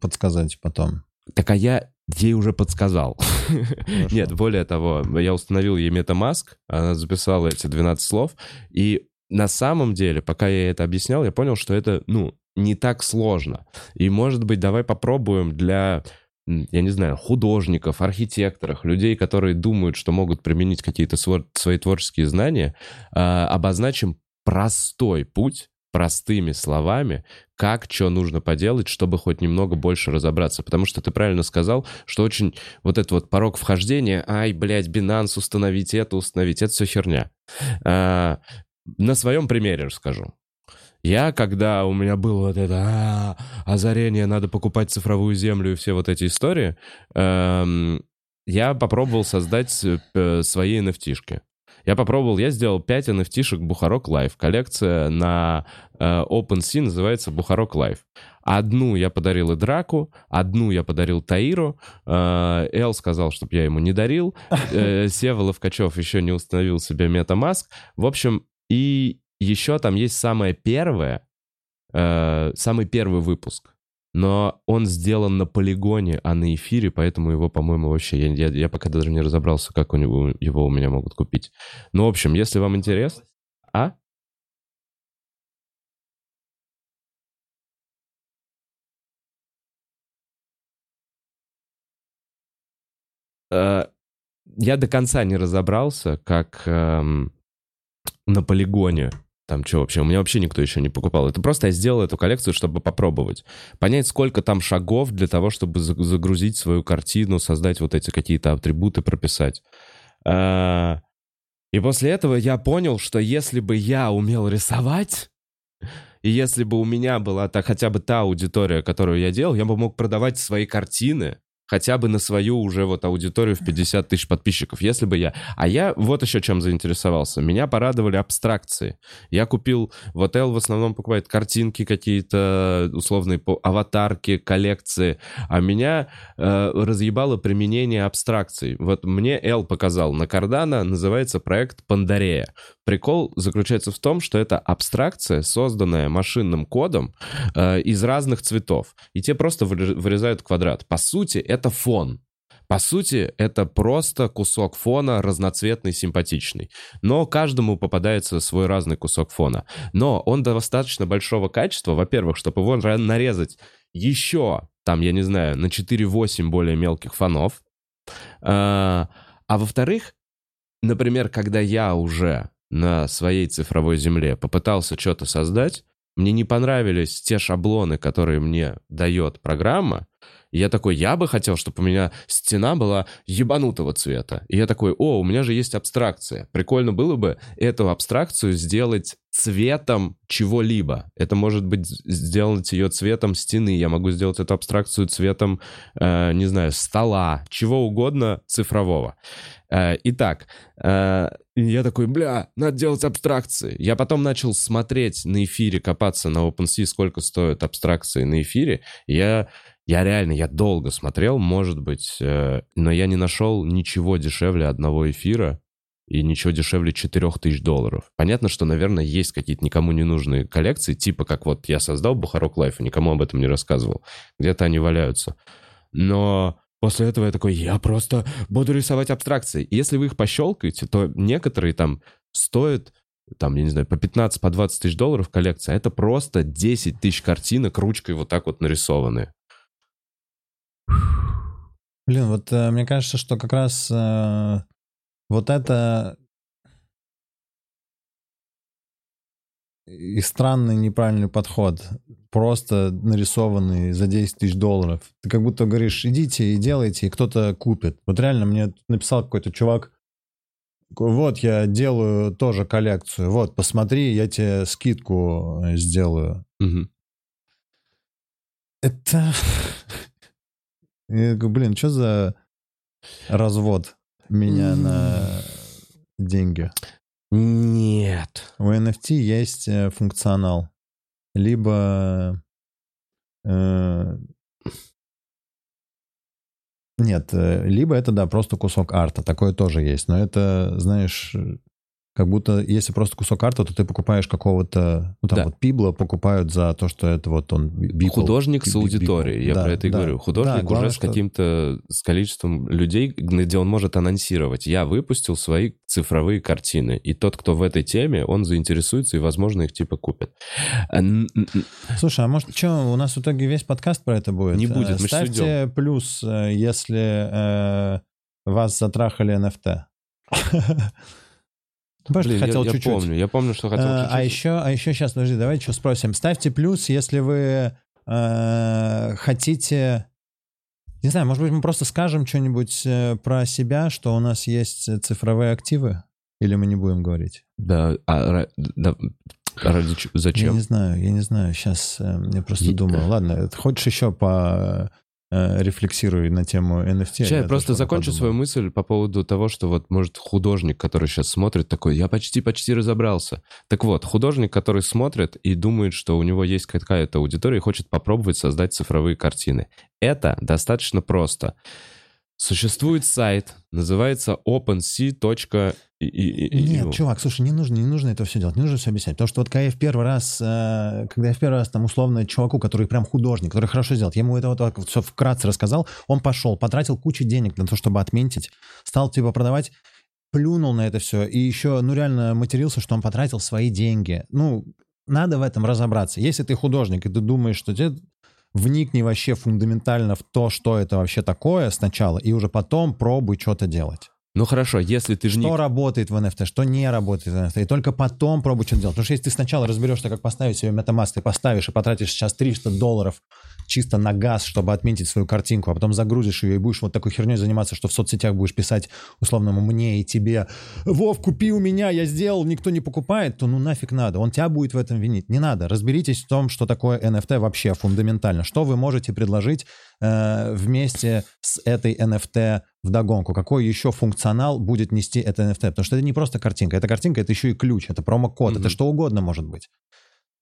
подсказать потом. так а я ей уже подсказал. Хорошо. Нет, более того, я установил ей MetaMask, она записала эти 12 слов, и на самом деле, пока я ей это объяснял, я понял, что это, ну, не так сложно. И, может быть, давай попробуем для, я не знаю, художников, архитекторов, людей, которые думают, что могут применить какие-то сво- свои творческие знания, а, обозначим простой путь, простыми словами, как что нужно поделать, чтобы хоть немного больше разобраться. Потому что ты правильно сказал, что очень вот этот вот порог вхождения, ай, блядь, Binance установить это, установить, это все херня. А, на своем примере расскажу. Я, когда у меня было вот это «А, озарение, надо покупать цифровую землю и все вот эти истории, эм, я попробовал создать э, свои NFT-шки. Я попробовал, я сделал 5 NFT-шек Бухарок Live. Коллекция на э, OpenSea называется Бухарок Live. Одну я подарил Идраку, одну я подарил Таиру. Э, Эл сказал, чтобы я ему не дарил. Э, Сева Ловкачев еще не установил себе MetaMask. В общем, и еще там есть самое первое, э, самый первый выпуск. Но он сделан на полигоне, а на эфире, поэтому его, по-моему, вообще... Я, я, я пока даже не разобрался, как у него, его у меня могут купить. Ну, в общем, если вам интересно... А? Э, Я до конца не разобрался, как эм, на полигоне там что вообще? У меня вообще никто еще не покупал. Это просто я сделал эту коллекцию, чтобы попробовать. Понять, сколько там шагов для того, чтобы за- загрузить свою картину, создать вот эти какие-то атрибуты, прописать. А, И после этого я понял, что если бы я умел рисовать, и если бы у меня была та, хотя бы та аудитория, которую я делал, я бы мог продавать свои картины хотя бы на свою уже вот аудиторию в 50 тысяч подписчиков, если бы я... А я вот еще чем заинтересовался. Меня порадовали абстракции. Я купил... Вот Эл в основном покупает картинки какие-то условные, аватарки, коллекции. А меня э, разъебало применение абстракций. Вот мне Эл показал на Кардана, называется проект Пандарея. Прикол заключается в том, что это абстракция, созданная машинным кодом э, из разных цветов. И те просто выре- вырезают квадрат. По сути, это фон. По сути, это просто кусок фона разноцветный, симпатичный. Но каждому попадается свой разный кусок фона. Но он достаточно большого качества, во-первых, чтобы его нарезать еще, там, я не знаю, на 4-8 более мелких фонов. А, а во-вторых, например, когда я уже на своей цифровой земле попытался что-то создать, мне не понравились те шаблоны, которые мне дает программа, я такой, я бы хотел, чтобы у меня стена была ебанутого цвета. И я такой, о, у меня же есть абстракция. Прикольно было бы эту абстракцию сделать цветом чего-либо. Это может быть сделать ее цветом стены. Я могу сделать эту абстракцию цветом, э, не знаю, стола, чего угодно цифрового. Э, итак, э, я такой, бля, надо делать абстракции. Я потом начал смотреть на эфире, копаться на OpenSea, сколько стоят абстракции на эфире. Я я реально, я долго смотрел, может быть, э, но я не нашел ничего дешевле одного эфира и ничего дешевле 4000 долларов. Понятно, что, наверное, есть какие-то никому не нужные коллекции, типа как вот я создал Бухарог Лайв и никому об этом не рассказывал. Где-то они валяются. Но после этого я такой, я просто буду рисовать абстракции. И если вы их пощелкаете, то некоторые там стоят там, я не знаю, по 15, по 20 тысяч долларов коллекция, это просто 10 тысяч картинок ручкой вот так вот нарисованные. Блин, вот э, мне кажется, что как раз э, вот это и странный неправильный подход, просто нарисованный за 10 тысяч долларов. Ты как будто говоришь, идите и делайте, и кто-то купит. Вот реально мне написал какой-то чувак, вот я делаю тоже коллекцию, вот посмотри, я тебе скидку э, сделаю. Угу. Это я говорю, блин, что за развод меня на деньги? Нет. У NFT есть э, функционал. Либо... Э, нет, э, либо это, да, просто кусок арта. Такое тоже есть. Но это, знаешь, как будто, если просто кусок карты, то ты покупаешь какого-то, ну там да. вот Пибло покупают за то, что это вот он... Бипл, Художник с аудиторией, я да, про это и да, говорю. Художник да, главное, уже с каким-то, с количеством людей, где он может анонсировать. Я выпустил свои цифровые картины, и тот, кто в этой теме, он заинтересуется и, возможно, их типа купит. Слушай, а может, что, у нас в итоге весь подкаст про это будет? Не будет, мы Ставьте плюс, э, если э, вас затрахали NFT. Блин, хотел я, чуть-чуть. Я помню, я помню, что хотел а, чуть-чуть. А еще, а еще сейчас, подожди, давайте что спросим. Ставьте плюс, если вы э, хотите... Не знаю, может быть, мы просто скажем что-нибудь э, про себя, что у нас есть цифровые активы? Или мы не будем говорить? Да, а, да ради зачем? Я не знаю, я не знаю. Сейчас э, я просто и... думаю. Ладно, хочешь еще по Э, рефлексируй на тему NFT. Сейчас я просто закончу подумал. свою мысль по поводу того, что вот, может, художник, который сейчас смотрит, такой, я почти-почти разобрался. Так вот, художник, который смотрит и думает, что у него есть какая-то аудитория и хочет попробовать создать цифровые картины. Это достаточно просто. Существует сайт, называется OpenSea. Нет, чувак, слушай, не нужно, не нужно это все делать, не нужно все объяснять. Потому что вот когда я в первый раз, э, когда я в первый раз там условно чуваку, который прям художник, который хорошо сделал, я ему это вот, все вкратце рассказал, он пошел, потратил кучу денег на то, чтобы отметить, стал типа продавать, плюнул на это все и еще, ну реально матерился, что он потратил свои деньги. Ну, надо в этом разобраться. Если ты художник, и ты думаешь, что тебе вникни вообще фундаментально в то, что это вообще такое сначала, и уже потом пробуй что-то делать. Ну хорошо, если ты же Что работает в NFT, что не работает в NFT, и только потом пробуй что-то делать. Потому что если ты сначала разберешься, как поставить себе MetaMask, ты поставишь и потратишь сейчас 300 долларов чисто на газ, чтобы отметить свою картинку, а потом загрузишь ее и будешь вот такой херней заниматься, что в соцсетях будешь писать условному мне и тебе, Вов, купи у меня, я сделал, никто не покупает, то ну нафиг надо, он тебя будет в этом винить. Не надо, разберитесь в том, что такое NFT вообще фундаментально, что вы можете предложить э, вместе с этой NFT в догонку, какой еще функционал будет нести это NFT, потому что это не просто картинка, эта картинка это еще и ключ, это промокод, mm-hmm. это что угодно может быть.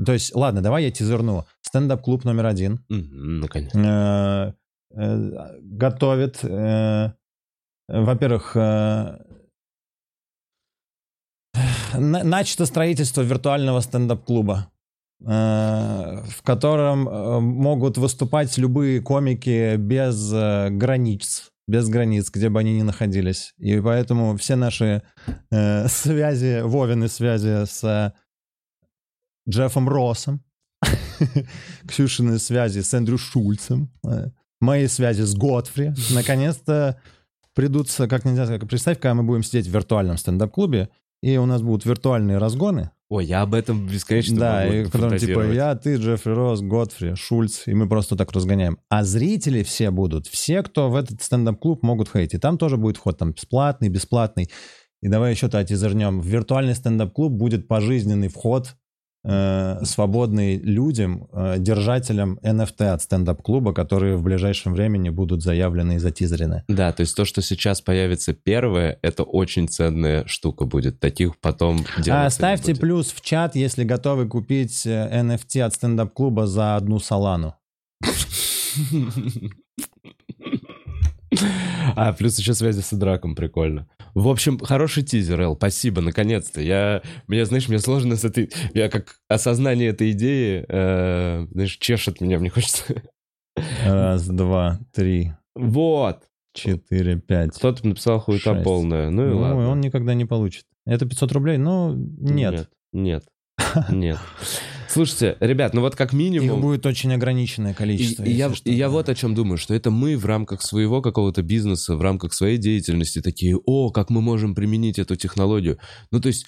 То есть, ладно, давай я тизерну. Стендап-клуб номер один. Наконец. Э, э, готовит, э, во-первых, начато строительство виртуального стендап-клуба, в котором могут выступать любые комики без границ, без границ, где бы они ни находились. И поэтому все наши связи, Вовины связи с Джеффом Россом, Ксюшины связи с Эндрю Шульцем, э, мои связи с Годфри, наконец-то придутся, как нельзя сказать, представь, когда мы будем сидеть в виртуальном стендап-клубе, и у нас будут виртуальные разгоны, Ой, я об этом бесконечно Да, и потом типа я, ты, Джеффри Росс, Годфри, Шульц, и мы просто так разгоняем. А зрители все будут, все, кто в этот стендап-клуб могут ходить. И там тоже будет вход там бесплатный, бесплатный. И давай еще это тизернем. В виртуальный стендап-клуб будет пожизненный вход, э, свободный людям, э, держателям NFT от стендап-клуба, которые в ближайшем времени будут заявлены и затизерены. Да, то есть то, что сейчас появится первое, это очень ценная штука будет. Таких потом А, ставьте плюс в чат, если готовы купить э, NFT от стендап-клуба за одну салану. А, плюс еще связи с Идраком, прикольно. В общем, хороший тизер, Эл, спасибо, наконец-то. Я, мне, знаешь, мне сложно с этой... Я как осознание этой идеи, э, знаешь, чешет меня, мне хочется... Раз, два, три, Вот! четыре, пять. Кто-то написал хуета Шесть. полная. Ну и Ну, ладно. он никогда не получит. Это 500 рублей? Ну, нет. Нет, нет, нет. Слушайте, ребят, ну вот как Их минимум... будет очень ограниченное количество. и я, что, и я вот о чем думаю, что это мы в рамках своего какого-то бизнеса, в рамках своей деятельности такие, о, как мы можем применить эту технологию. Ну, то есть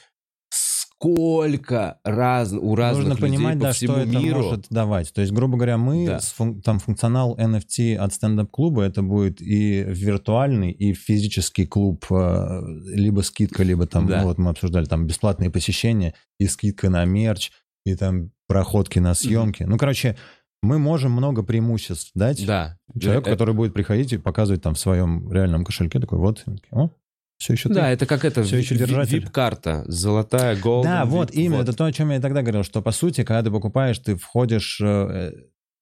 сколько раз, у разных Нужно людей понимать, по да, всему что это миру. может давать. То есть, грубо говоря, мы, Да. фун- там функционал NFT от стендап-клуба, это будет и виртуальный, и физический клуб, э, либо скидка, либо там, Да. ну вот мы обсуждали, там бесплатные посещения, и скидка на мерч, и там проходки на съемки. Ну, короче, мы можем много преимуществ дать Да. человеку, Э, который будет приходить и показывать там в своем реальном кошельке, такой, вот, о, все еще ты. Да, это как это, Всё еще держатель. вип-карта, золотая, голд. Да, вот именно, это то, о чем я и тогда говорил, что по сути, когда ты покупаешь, ты входишь, э,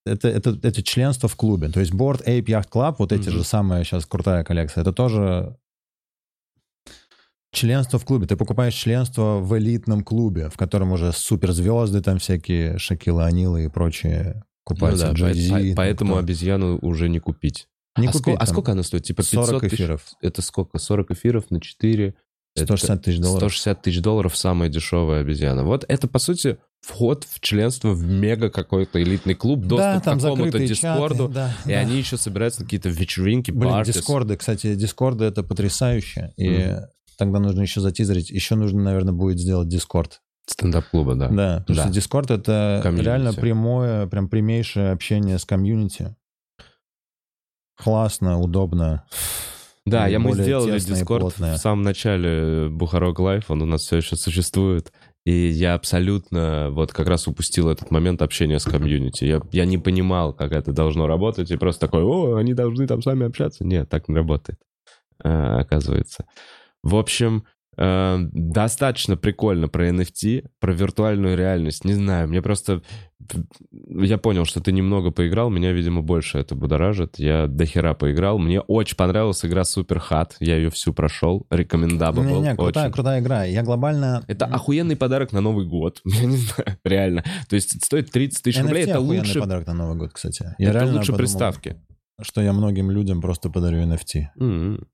это, это, это членство в клубе. То есть Board Ape Yacht Club, вот эти Мгм. же самая сейчас крутая коллекция, это тоже членство в клубе. Ты покупаешь членство в элитном клубе, в котором уже суперзвезды там всякие, Шакила Анилы и прочие Ну купаются, да, Джей-Зи, по- там поэтому кто. обезьяну уже не купить. Не а, купить, сколько, а сколько она стоит? Типа 500 40 тысяч? эфиров. Это сколько? 40 эфиров на 4? 160 тысяч долларов. 160 тысяч долларов самая дешевая обезьяна. Вот это, по сути, вход в членство в мега какой-то элитный клуб, доступ да, к какому-то дискорду. чаты, да, и да. они еще собираются на какие-то вечеринки, Блин, parties. дискорды, кстати, дискорды это потрясающе. И Мгм. Тогда нужно еще затизерить. Еще нужно, наверное, будет сделать дискорд. Стендап-клуба, да. Да, потому Да. что дискорд это Комьюнити. реально прямое, прям прямейшее общение с комьюнити. Классно, удобно. Да, я, мы сделали Discord в самом начале Бухарог Лайв, он у нас все еще существует. И я абсолютно вот как раз упустил этот момент общения с комьюнити. Я, я не понимал, как это должно работать, и просто такой, о, они должны там сами общаться. Нет, так не работает, э, оказывается. В общем, э, достаточно прикольно про NFT, про виртуальную реальность. Не знаю, мне просто... Я понял, что ты немного поиграл, меня, видимо, больше это будоражит. Я до хера поиграл. Мне очень понравилась игра Super Hot. Я ее всю прошел. Recommendable. Не, не, крутая, очень. крутая игра. Я глобально... Это охуенный подарок на Новый год. Я не знаю, реально. То есть стоит 30 тысяч рублей. Это лучше, подарок на Новый год, кстати. это реально лучше подумал, приставки. Что я многим людям просто подарю NFT. М.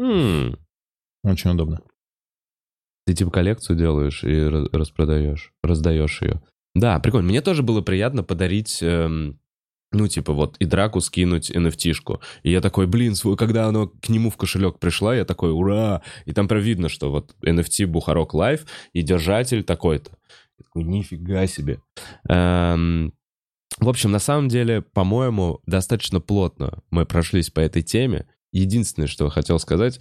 М. Очень удобно. Ты типа коллекцию делаешь и распродаешь, раздаешь ее. Да, прикольно. Мне тоже было приятно подарить, эм, ну, типа, вот, и драку скинуть NFT-шку. И я такой, блин, свой, когда оно к нему в кошелек пришла, я такой, ура! И там прям видно, что вот NFT Бухарог Лайв и держатель такой-то. Такой, нифига себе. Эм, в общем, на самом деле, по-моему, достаточно плотно мы прошлись по этой теме. Единственное, что я хотел сказать,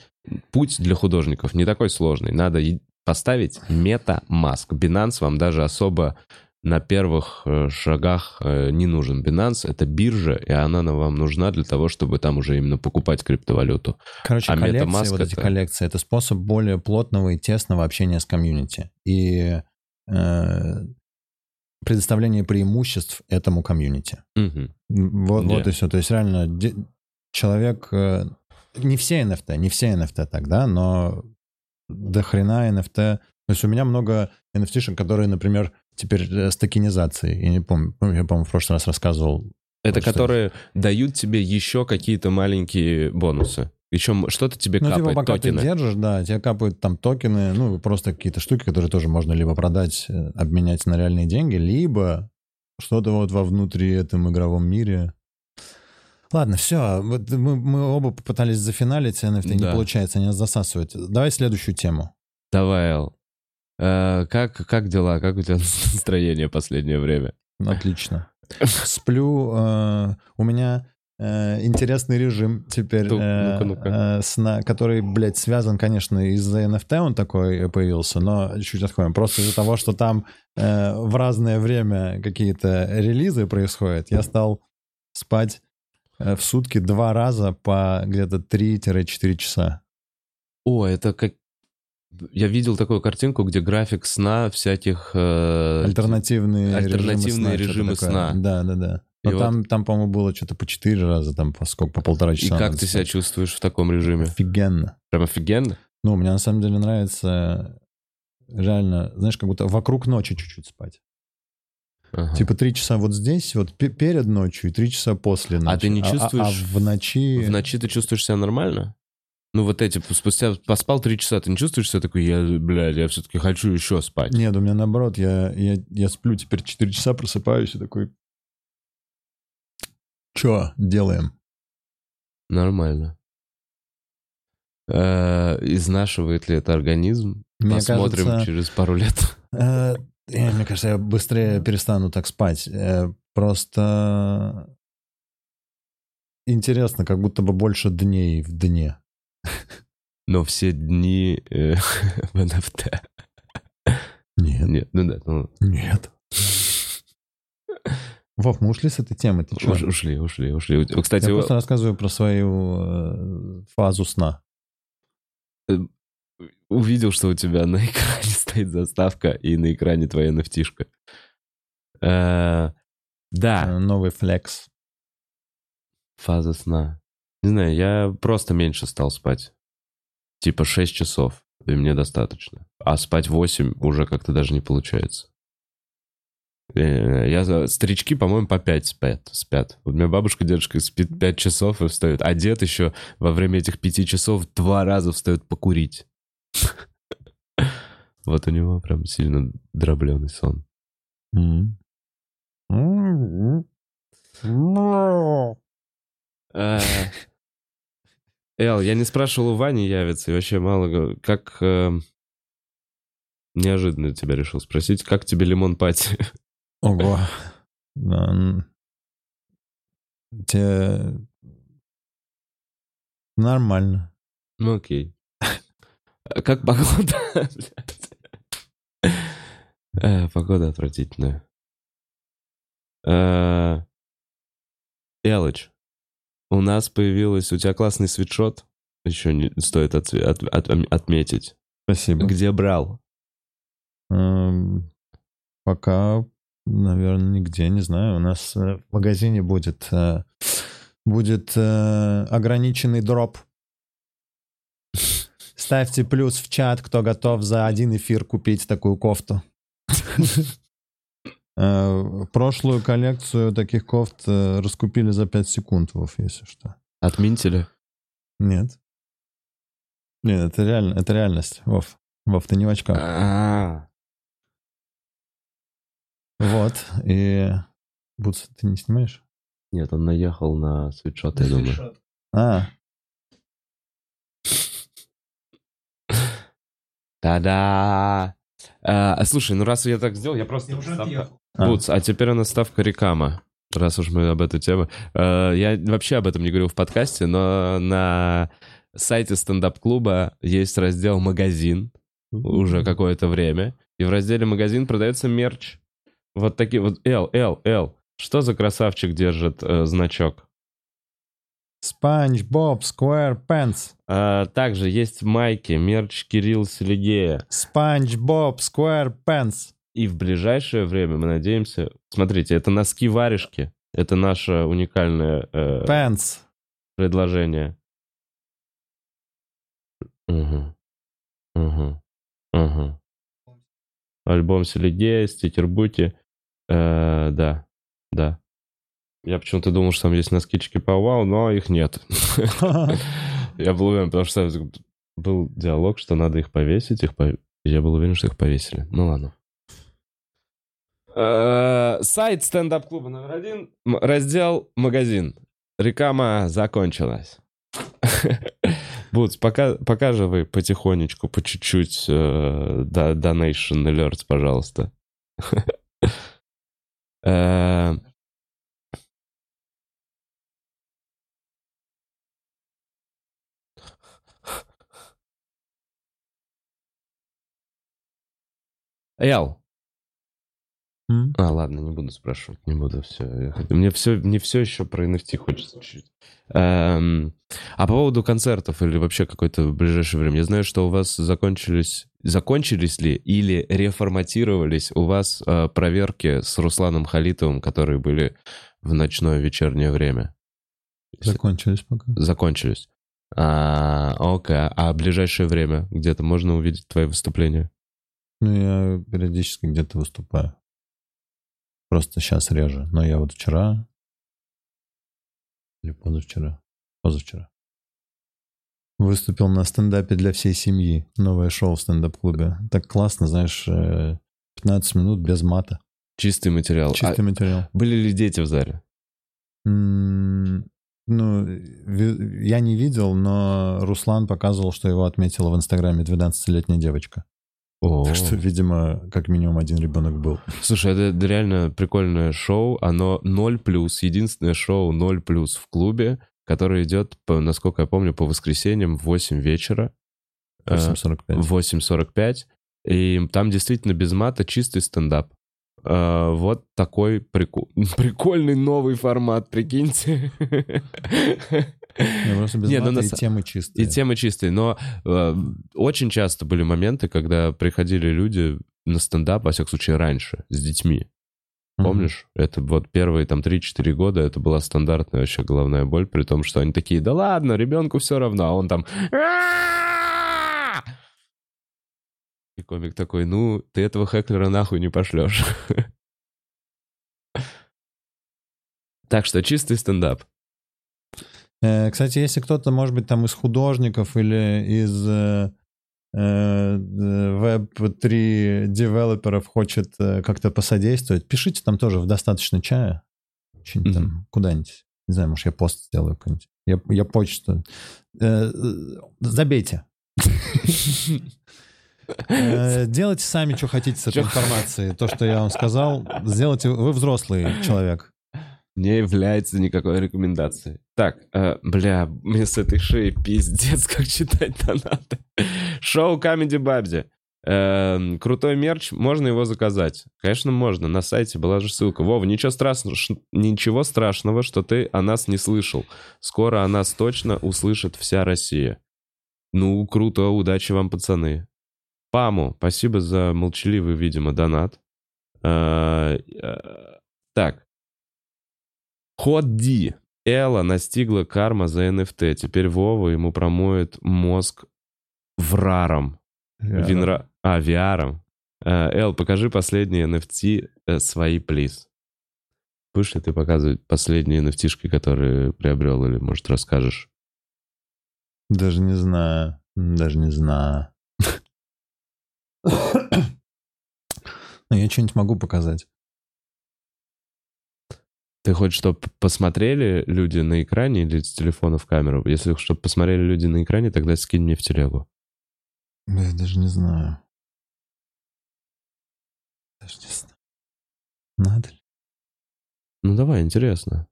путь для художников не такой сложный. Надо поставить MetaMask. Binance вам даже особо на первых э, шагах э, не нужен. Binance — это биржа, и она на- вам нужна для того, чтобы там уже именно покупать криптовалюту. Короче, А коллекции, MetaMask вот эти это- коллекции, это способ более плотного и тесного общения с комьюнити. И э, предоставление преимуществ этому комьюнити. Мгм. Вот, вот и все. То есть реально человек... не все NFT, не все NFT так, да, но до хрена NFT. То есть у меня много NFT-шек, которые, например, теперь э, с токенизацией. Я не помню, я, по-моему, в прошлый раз рассказывал. Это которые дают тебе еще какие-то маленькие бонусы. Еще что-то тебе Ну, типа, капает, пока токены. ты держишь, да, тебе капают там токены, ну, просто какие-то штуки, которые тоже можно либо продать, э, обменять на реальные деньги, либо что-то вот во внутри этом игровом мире. Ладно, все, вот мы, мы оба попытались зафиналить NFT, Да. не получается, они нас засасывают. Давай следующую тему. Давай, Эл. Э, Как, как дела? Как у тебя настроение последнее время? Отлично. Сплю. э, У меня э, интересный режим теперь Ну, э, ну-ка, ну-ка. э, сна, который, блядь, связан, конечно, из-за NFT он такой появился, но чуть отходим. Просто из-за того, что там э, в разное время какие-то релизы происходят, я стал спать в сутки два раза по где-то 3-4 часа. О, это как... Я видел такую картинку, где график сна всяких... э, Альтернативные, альтернативные режимы режимы сна. что-то сна. Да, да, да. И Но вот- там, там, по-моему, было что-то по 4 раза, там по сколько, по полтора И часа. как надо ты себя чувствуешь в таком режиме? Офигенно. Прям офигенно? Ну, мне на самом деле нравится реально, знаешь, как будто вокруг ночи чуть-чуть спать. Ага. Типа три часа вот здесь, вот пе- перед ночью, и три часа после ночи. А ты не А- чувствуешь А, в ночи... В ночи ты чувствуешь себя нормально? Ну вот эти, спустя поспал три часа, ты не чувствуешь себя такой, я, блядь, я все-таки хочу еще спать? Нет, у меня наоборот, я, я, я сплю теперь 4 часа, просыпаюсь и такой... Че делаем? Нормально. Э, Изнашивает ли это организм? Мне Посмотрим кажется, через пару лет. э, э, мне кажется, я быстрее перестану так спать. Э, Просто интересно, как будто бы больше дней в дне. Но все дни э, в NFT. Нет. Нет, ну да, ну, Нет. Вов, мы ушли с этой темы, ты чё? уш- ушли, ушли, ушли. Кстати, Я просто рассказываю про свою э, фазу сна. Увидел, что у тебя на экране стоит заставка и на экране твоя nft Э, Да, Э, Новый флекс. Фаза сна. Не знаю, я просто меньше стал спать. Типа 6 часов, и мне достаточно. А спать 8 уже как-то даже не получается. Э, Я, старички, по-моему, по 5 спят. спят. Вот у меня бабушка, дедушка спит 5 часов и встает. А дед еще во время этих 5 часов два раза встает покурить. Вот у него прям сильно дробленый сон. Э, Эл, я не спрашивал, у Вани явится, и вообще мало... Как... э, Неожиданно тебя решил спросить, как тебе лимон пати? Ого. Да, м. Те... Нормально. Ну окей. А Как погода? Э, Погода отвратительная. Э, Элыч, у нас появилась... У тебя классный свитшот. Еще не стоит отцве- от- от- отметить. Спасибо. Где брал? Эм, Пока, наверное, нигде, не знаю. У нас э, в магазине будет, э, будет э, ограниченный дроп. Ставьте плюс в чат, кто готов за один эфир купить такую кофту. Э, Прошлую коллекцию таких кофт э, раскупили за 5 секунд, Вов, если что. Отминтили? Нет. Нет, это реально, это реальность, Вов. Вов, ты не в очках. А, Вот, и... Бутс, ты не снимаешь? Нет, он наехал на свитшот, я думаю. А, Та-да! А, слушай, ну раз я так сделал, я просто... ставка- А. Бутс, а теперь у нас ставка рекама. Раз уж мы об этой теме. Э, Я вообще об этом не говорил в подкасте, но на сайте стендап-клуба есть раздел «Магазин» уже какое-то время. И в разделе «Магазин» продается мерч. Вот такие вот... Эл, Эл, Эл. Что за красавчик держит э, значок? SpongeBob SquarePants. А, также есть майки, мерч Кирилла Селегея. SpongeBob SquarePants. И в ближайшее время мы надеемся... Смотрите, это носки-варежки. Это наше уникальное э, Pants. предложение. Угу. Угу. Угу. Альбом Селигея, стикер Бути. Э, да, да. Я почему-то думал, что там есть носки Чики-Пау-Вау, но их нет. Я был уверен, потому что был диалог, что надо их повесить. Их Я был уверен, что их повесили. Ну ладно. Э, Сайт стендап-клуба номер один. Раздел «Магазин». Реклама закончилась. Бутс, пока, показывай потихонечку, по чуть-чуть э, Donation Alerts, пожалуйста. Эл. Mm. А, ладно, не буду спрашивать, не буду все. Мне все, мне все еще про NFT хочется чуть-чуть. Эм, а по поводу концертов или вообще какой-то в ближайшее время, я знаю, что у вас закончились, закончились ли или реформатировались у вас э, проверки с Русланом Халитовым, которые были в ночное вечернее время? Закончились пока. Закончились. А, окей. А в ближайшее время где-то можно увидеть твои выступления? Ну, я периодически где-то выступаю. Просто сейчас реже. Но я вот вчера или позавчера, позавчера, выступил на стендапе для всей семьи. Новое шоу в стендап-клубе. Так классно, знаешь, 15 э, минут без мата. Чистый материал. Чистый а материал. Были ли дети в зале? ну, я не видел, но Руслан показывал, что его отметила в Инстаграме 12-летняя девочка. О-о-о. Так что, видимо, как минимум один ребенок был. Слушай, это реально прикольное шоу. Оно 0 плюс. Единственное шоу 0 плюс в клубе, которое идет, по, насколько я помню, по воскресеньям в 8 вечера. 8.45. Э, 8.45. И там действительно без мата чистый стендап. Uh, вот такой прикол... прикольный новый формат, прикиньте. Просто без Не, ну, на... и темы чистые. И темы чистые, но э, очень часто были моменты, когда приходили люди на стендап, во всяком случае, раньше, с детьми. Помнишь? Mm-hmm. Это вот первые там 3-4 года это была стандартная вообще головная боль, при том, что они такие, да ладно, ребенку все равно, а он там... И комик такой, ну, ты этого хеклера нахуй не пошлешь. Так что чистый стендап. Э, кстати, если кто-то, может быть, там из художников или из э, э, Web3 девелоперов хочет как-то посодействовать, пишите там тоже в достаточно чая. Mm-hmm. там куда-нибудь. Не знаю, может, я пост сделаю какой-нибудь. Я, я почту. Забейте. Делайте сами, что хотите с этой информацией. То, что я вам сказал, сделайте. Вы взрослый человек не является никакой рекомендацией. Так, э, бля, мне с этой шеи пиздец, как читать донаты. Шоу Comedy Бабзи. Э, крутой мерч, можно его заказать? Конечно, можно. На сайте была же ссылка. Вова, ничего страшного, ничего страшного, что ты о нас не слышал. Скоро о нас точно услышит вся Россия. Ну, круто, удачи вам, пацаны. Паму, спасибо за молчаливый, видимо, донат. Э, э, так, Ход Ди. Элла настигла карма за NFT. Теперь Вова ему промоет мозг враром. Винра... А, VR. Э, Эл, покажи последние NFT э, свои, плиз. Будешь ли ты показывать последние NFT, которые приобрел, или, может, расскажешь? Даже не знаю. Даже не знаю. Ну, я что-нибудь могу показать. Ты хочешь, чтобы посмотрели люди на экране или с телефона в камеру? Если чтобы посмотрели люди на экране, тогда скинь мне в телегу. Я даже не знаю. Даже не знаю. Надо ли? Ну давай, интересно.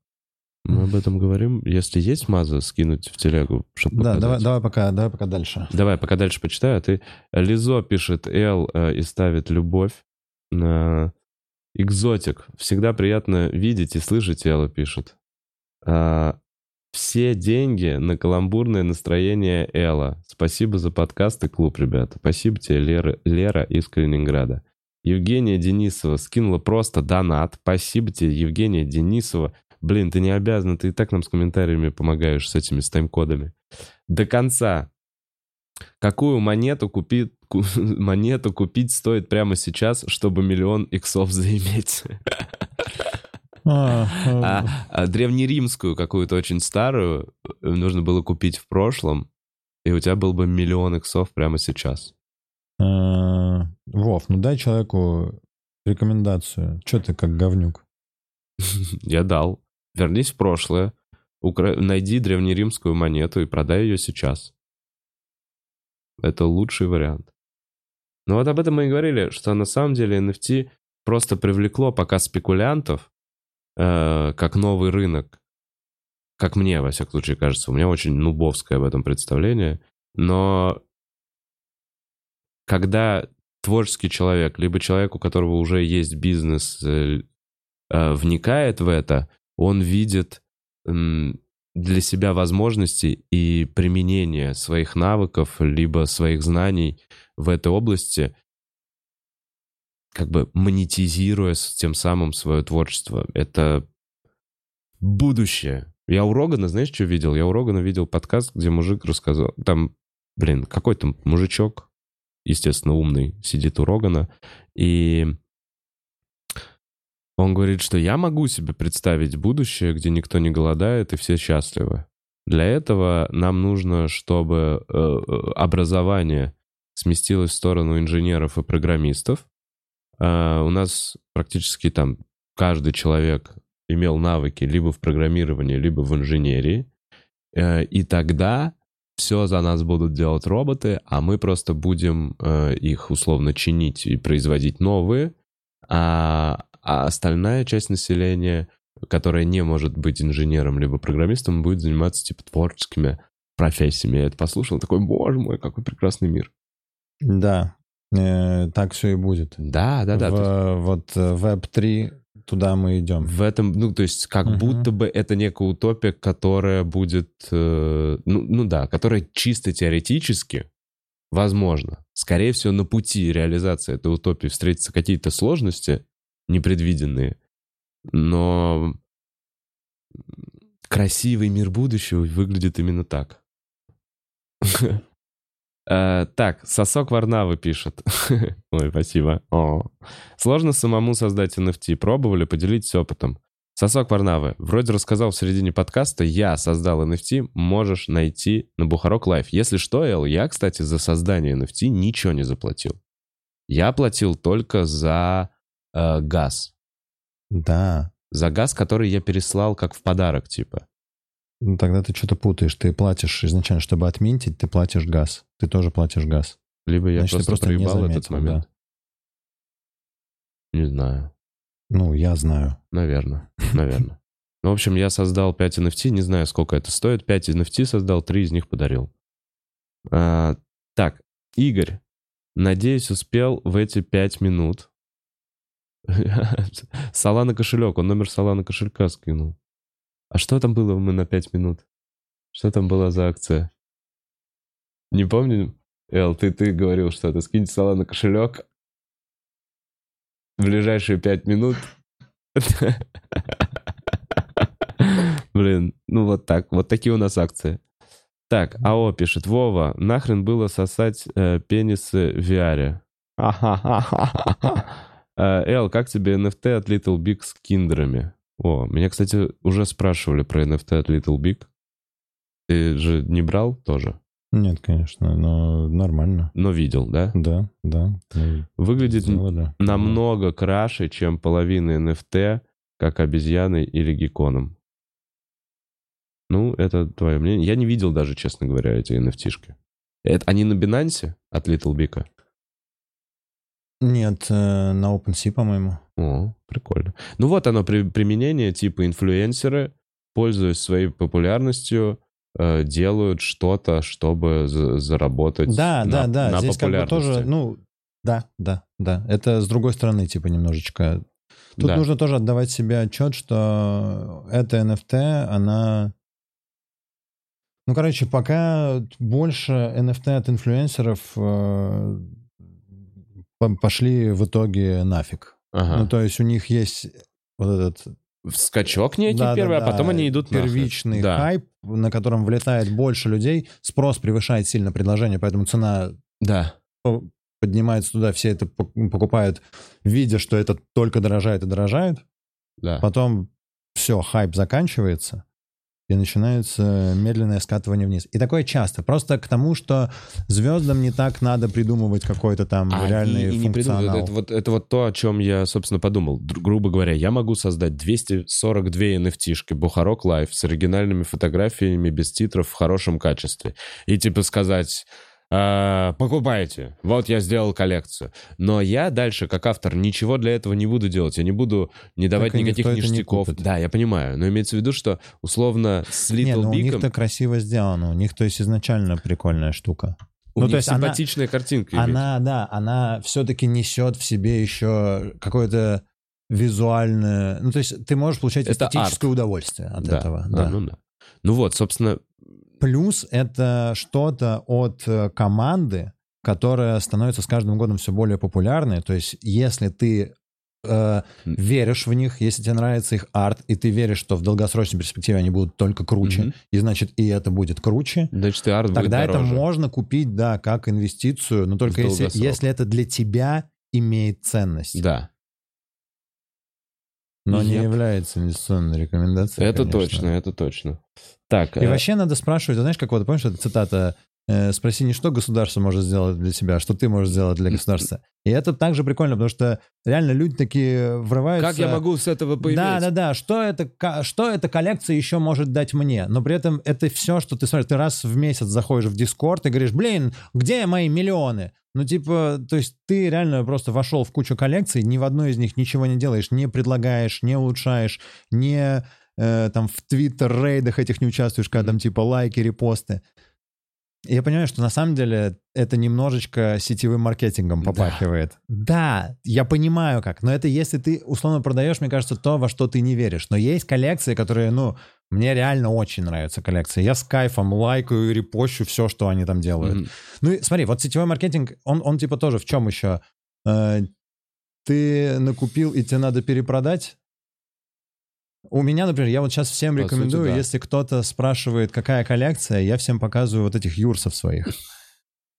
Мы об этом говорим. Если есть маза, скинуть в телегу, чтобы Да, давай, давай, пока, давай пока дальше. Давай, пока дальше почитаю. А ты Лизо пишет Л э, и ставит любовь. Экзотик. Всегда приятно видеть и слышать, Элла пишет. А, все деньги на каламбурное настроение Элла. Спасибо за подкаст и клуб, ребята. Спасибо тебе, Лера, Лера из Калининграда. Евгения Денисова скинула просто донат. Спасибо тебе, Евгения Денисова. Блин, ты не обязана, ты и так нам с комментариями помогаешь с этими с тайм-кодами. До конца. Какую монету купит, монету купить стоит прямо сейчас, чтобы миллион иксов заиметь? А, а, а древнеримскую какую-то очень старую э, нужно было купить в прошлом, и у тебя был бы миллион иксов прямо сейчас. А, Вов, ну дай человеку рекомендацию. Че ты как говнюк? Я дал. Вернись в прошлое, укра... найди древнеримскую монету и продай ее сейчас. Это лучший вариант. Но вот об этом мы и говорили, что на самом деле NFT просто привлекло пока спекулянтов, э, как новый рынок. Как мне, во всяком случае, кажется. У меня очень нубовское в этом представление. Но когда творческий человек, либо человек, у которого уже есть бизнес, э, э, вникает в это, он видит для себя возможности и применение своих навыков, либо своих знаний в этой области, как бы монетизируя тем самым свое творчество. Это будущее. Я у Рогана, знаешь, что видел? Я у Рогана видел подкаст, где мужик рассказал, там, блин, какой-то мужичок, естественно, умный, сидит у Рогана, и он говорит, что я могу себе представить будущее, где никто не голодает и все счастливы. Для этого нам нужно, чтобы э, э, образование сместилось в сторону инженеров и программистов. Э, у нас практически там каждый человек имел навыки либо в программировании, либо в инженерии. Э, и тогда все за нас будут делать роботы, а мы просто будем э, их условно чинить и производить новые. А, а остальная часть населения, которая не может быть инженером либо программистом, будет заниматься типа творческими профессиями. Я это послушал, такой, боже мой, какой прекрасный мир. Да, э, так все и будет. Да, да, да. В, есть... Вот Web3 э, туда мы идем. В этом, ну, то есть, как uh-huh. будто бы это некая утопия, которая будет, э, ну, ну да, которая чисто теоретически возможно. Скорее всего, на пути реализации этой утопии встретятся какие-то сложности непредвиденные, но красивый мир будущего выглядит именно так. Э, так, сосок Варнавы пишет. Ой, спасибо. Сложно самому создать NFT. Пробовали, поделитесь опытом. Сосок Варнавы. Вроде рассказал в середине подкаста, я создал NFT, можешь найти на Бухарог Лайв. Если что, Эл, я, кстати, за создание NFT ничего не заплатил. Я платил только за э, газ. Да. За газ, который я переслал как в подарок, типа. Ну, тогда ты что-то путаешь. Ты платишь изначально, чтобы отминтить, ты платишь газ. Ты тоже платишь газ. Либо я Значит, просто, просто проебал заметил, этот момент. Да. Не знаю. Ну, я знаю. Наверное, наверное. Ну, в общем, я создал 5 NFT, не знаю, сколько это стоит. 5 NFT создал, 3 из них подарил. А, так, Игорь, надеюсь, успел в эти 5 минут. Салана кошелек, он номер Салана кошелька скинул. А что там было мы на 5 минут? Что там была за акция? Не помню. Эл, ты, ты говорил что-то. Скиньте сала на кошелек. В ближайшие 5 минут. Блин, ну вот так. Вот такие у нас акции. Так, АО пишет. Вова, нахрен было сосать э, пенисы в VR? Э, Эл, как тебе NFT от Little Big с киндерами? О, меня, кстати, уже спрашивали про NFT от Little Big. Ты же не брал тоже? Нет, конечно, но нормально. Но видел, да? Да, да. Выглядит Сделали. намного краше, чем половина NFT, как обезьяной или геконом. Ну, это твое мнение. Я не видел даже, честно говоря, эти NFT-шки. Это, они на Binance от Little Big? Нет, э, на OpenSea, по-моему. О, прикольно. Ну вот оно, при, применение типа инфлюенсеры, пользуясь своей популярностью, э, делают что-то, чтобы за, заработать да, на, да, да. на Здесь как бы тоже, ну, да, да, да. Это с другой стороны, типа, немножечко... Тут да. нужно тоже отдавать себе отчет, что эта NFT, она... Ну, короче, пока больше NFT от инфлюенсеров э, пошли в итоге нафиг. Ага. Ну, то есть у них есть вот этот... Скачок некий да, первый, да, а потом они идут Первичный да. хайп, на котором влетает больше людей, спрос превышает сильно предложение, поэтому цена да. поднимается туда, все это покупают, видя, что это только дорожает и дорожает. Да. Потом все, хайп заканчивается, и начинается медленное скатывание вниз. И такое часто. Просто к тому, что звездам не так надо придумывать какой-то там а реальный и, функционал. это, вот, это вот то, о чем я, собственно, подумал. Дру- грубо говоря, я могу создать 242 NFT-шки Бухарог Лайв с оригинальными фотографиями без титров в хорошем качестве. И типа сказать э, покупайте, вот я сделал коллекцию. Но я дальше, как автор, ничего для этого не буду делать. Я не буду не давать Так никаких это не ништяков. купит. да, я понимаю. Но имеется в виду, что условно с Little Не, ну у Big них-то красиво сделано. У них, то есть, изначально прикольная штука. у ну, них то есть она- симпатичная картинка. имеется. Она, да, она все-таки несет в себе еще какое-то визуальное... Ну, то есть ты можешь получать Это эстетическое удовольствие от да, этого. да, да. ну да. Ну вот, собственно, Плюс это что-то от э, команды, которая становится с каждым годом все более популярной. То есть если ты э, веришь в них, если тебе нравится их арт, и ты веришь, что в долгосрочной перспективе они будут только круче, Мгм. и значит и это будет круче, значит, и арт будет тогда это дороже. можно купить, да, как инвестицию, но только если, если это для тебя имеет ценность, Да, но не Еп. является инвестиционной рекомендацией. это конечно. точно, это точно. Так, И э, вообще надо спрашивать, знаешь, как вот, помнишь, эта цитата э, «Спроси не что государство может сделать для себя, а что ты можешь сделать для государства». И это также прикольно, потому что реально люди такие врываются... как я могу с этого поиметь? Да, да, да. Что это, что эта коллекция еще может дать мне? Но при этом это все, что ты смотришь. Ты раз в месяц заходишь в Дискорд и говоришь, блин, где мои миллионы? Ну, типа, то есть ты реально просто вошел в кучу коллекций, ни в одной из них ничего не делаешь, не предлагаешь, не улучшаешь, не э, там в твиттер-рейдах этих не участвуешь, когда там типа лайки, репосты. Я понимаю, что на самом деле это немножечко сетевым маркетингом Да. попахивает. Да. я понимаю как, но это если ты условно продаешь, мне кажется, то, во что ты не веришь. Но есть коллекции, которые, ну, мне реально очень нравятся коллекции. Я с кайфом лайкаю и репощу все, что они там делают. Мгм. Ну и смотри, вот сетевой маркетинг, он, он типа тоже в чем еще? Э, ты накупил и тебе надо перепродать? У меня, например, я вот сейчас всем По рекомендую, сути, да. если кто-то спрашивает, какая коллекция, я всем показываю вот этих юрсов своих.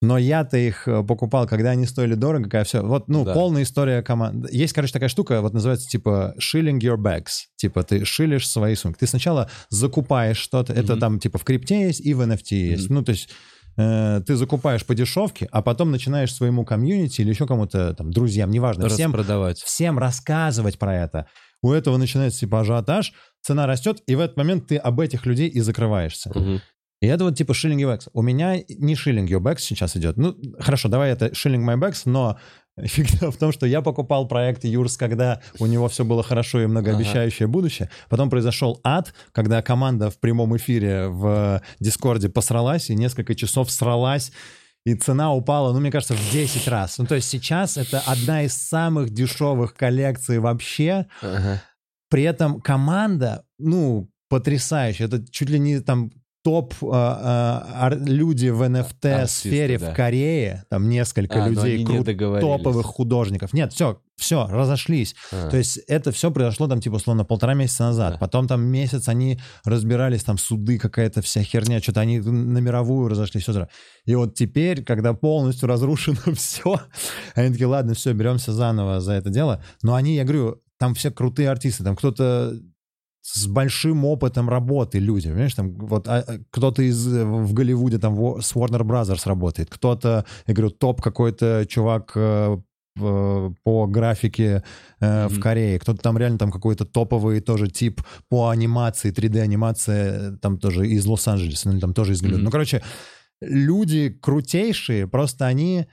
Но я-то их э, покупал, когда они стоили дорого, когда все. Вот, ну, Да. полная история команды. Есть, короче, такая штука, вот называется типа shilling your bags. Типа ты шилишь свои сумки. Ты сначала закупаешь что-то. Это Мгм. там типа в крипте есть и в NFT есть. Мгм. Ну, то есть э, ты закупаешь по дешевке, а потом начинаешь своему комьюнити или еще кому-то, там, друзьям, неважно, всем, Распродавать. всем рассказывать про это. У этого начинается типа ажиотаж, цена растет, и в этот момент ты об этих людей и закрываешься. Мгм. И это вот типа shilling your bags. У меня не shilling your bags сейчас идет. Ну, хорошо, давай это shilling my bags, но фигня в том, что я покупал проект Юрс, когда у него все было хорошо и многообещающее будущее. Потом произошел ад, когда команда в прямом эфире в Дискорде посралась и несколько часов сралась, и цена упала, ну, мне кажется, в 10 раз. Ну, то есть сейчас это одна из самых дешевых коллекций вообще. Ага. При этом команда, ну, потрясающая. Это чуть ли не там топ а, а, ар- люди в NFT-сфере Артисты, да. в Корее, там несколько А, людей, крут- топовых художников. Нет, все, все, разошлись. А. То есть это все произошло там, типа, условно, полтора месяца назад. Да. Потом там месяц они разбирались, там суды какая-то вся херня, что-то они на мировую разошлись, все. И вот теперь, когда полностью разрушено все, они такие, ладно, все, беремся заново за это дело. Но они, я говорю, там все крутые артисты, там кто-то с большим опытом работы люди, понимаешь, там вот а, а, кто-то из э, в Голливуде там с Warner Brothers работает, кто-то, я говорю, топ какой-то чувак э, в- по графике э, в Мгм. Корее, кто-то там реально там какой-то топовый тоже тип по анимации, 3D-анимация, там тоже из Лос-Анджелеса, ну или там тоже из Голливуда. Мгм. Ну, короче, люди крутейшие, просто они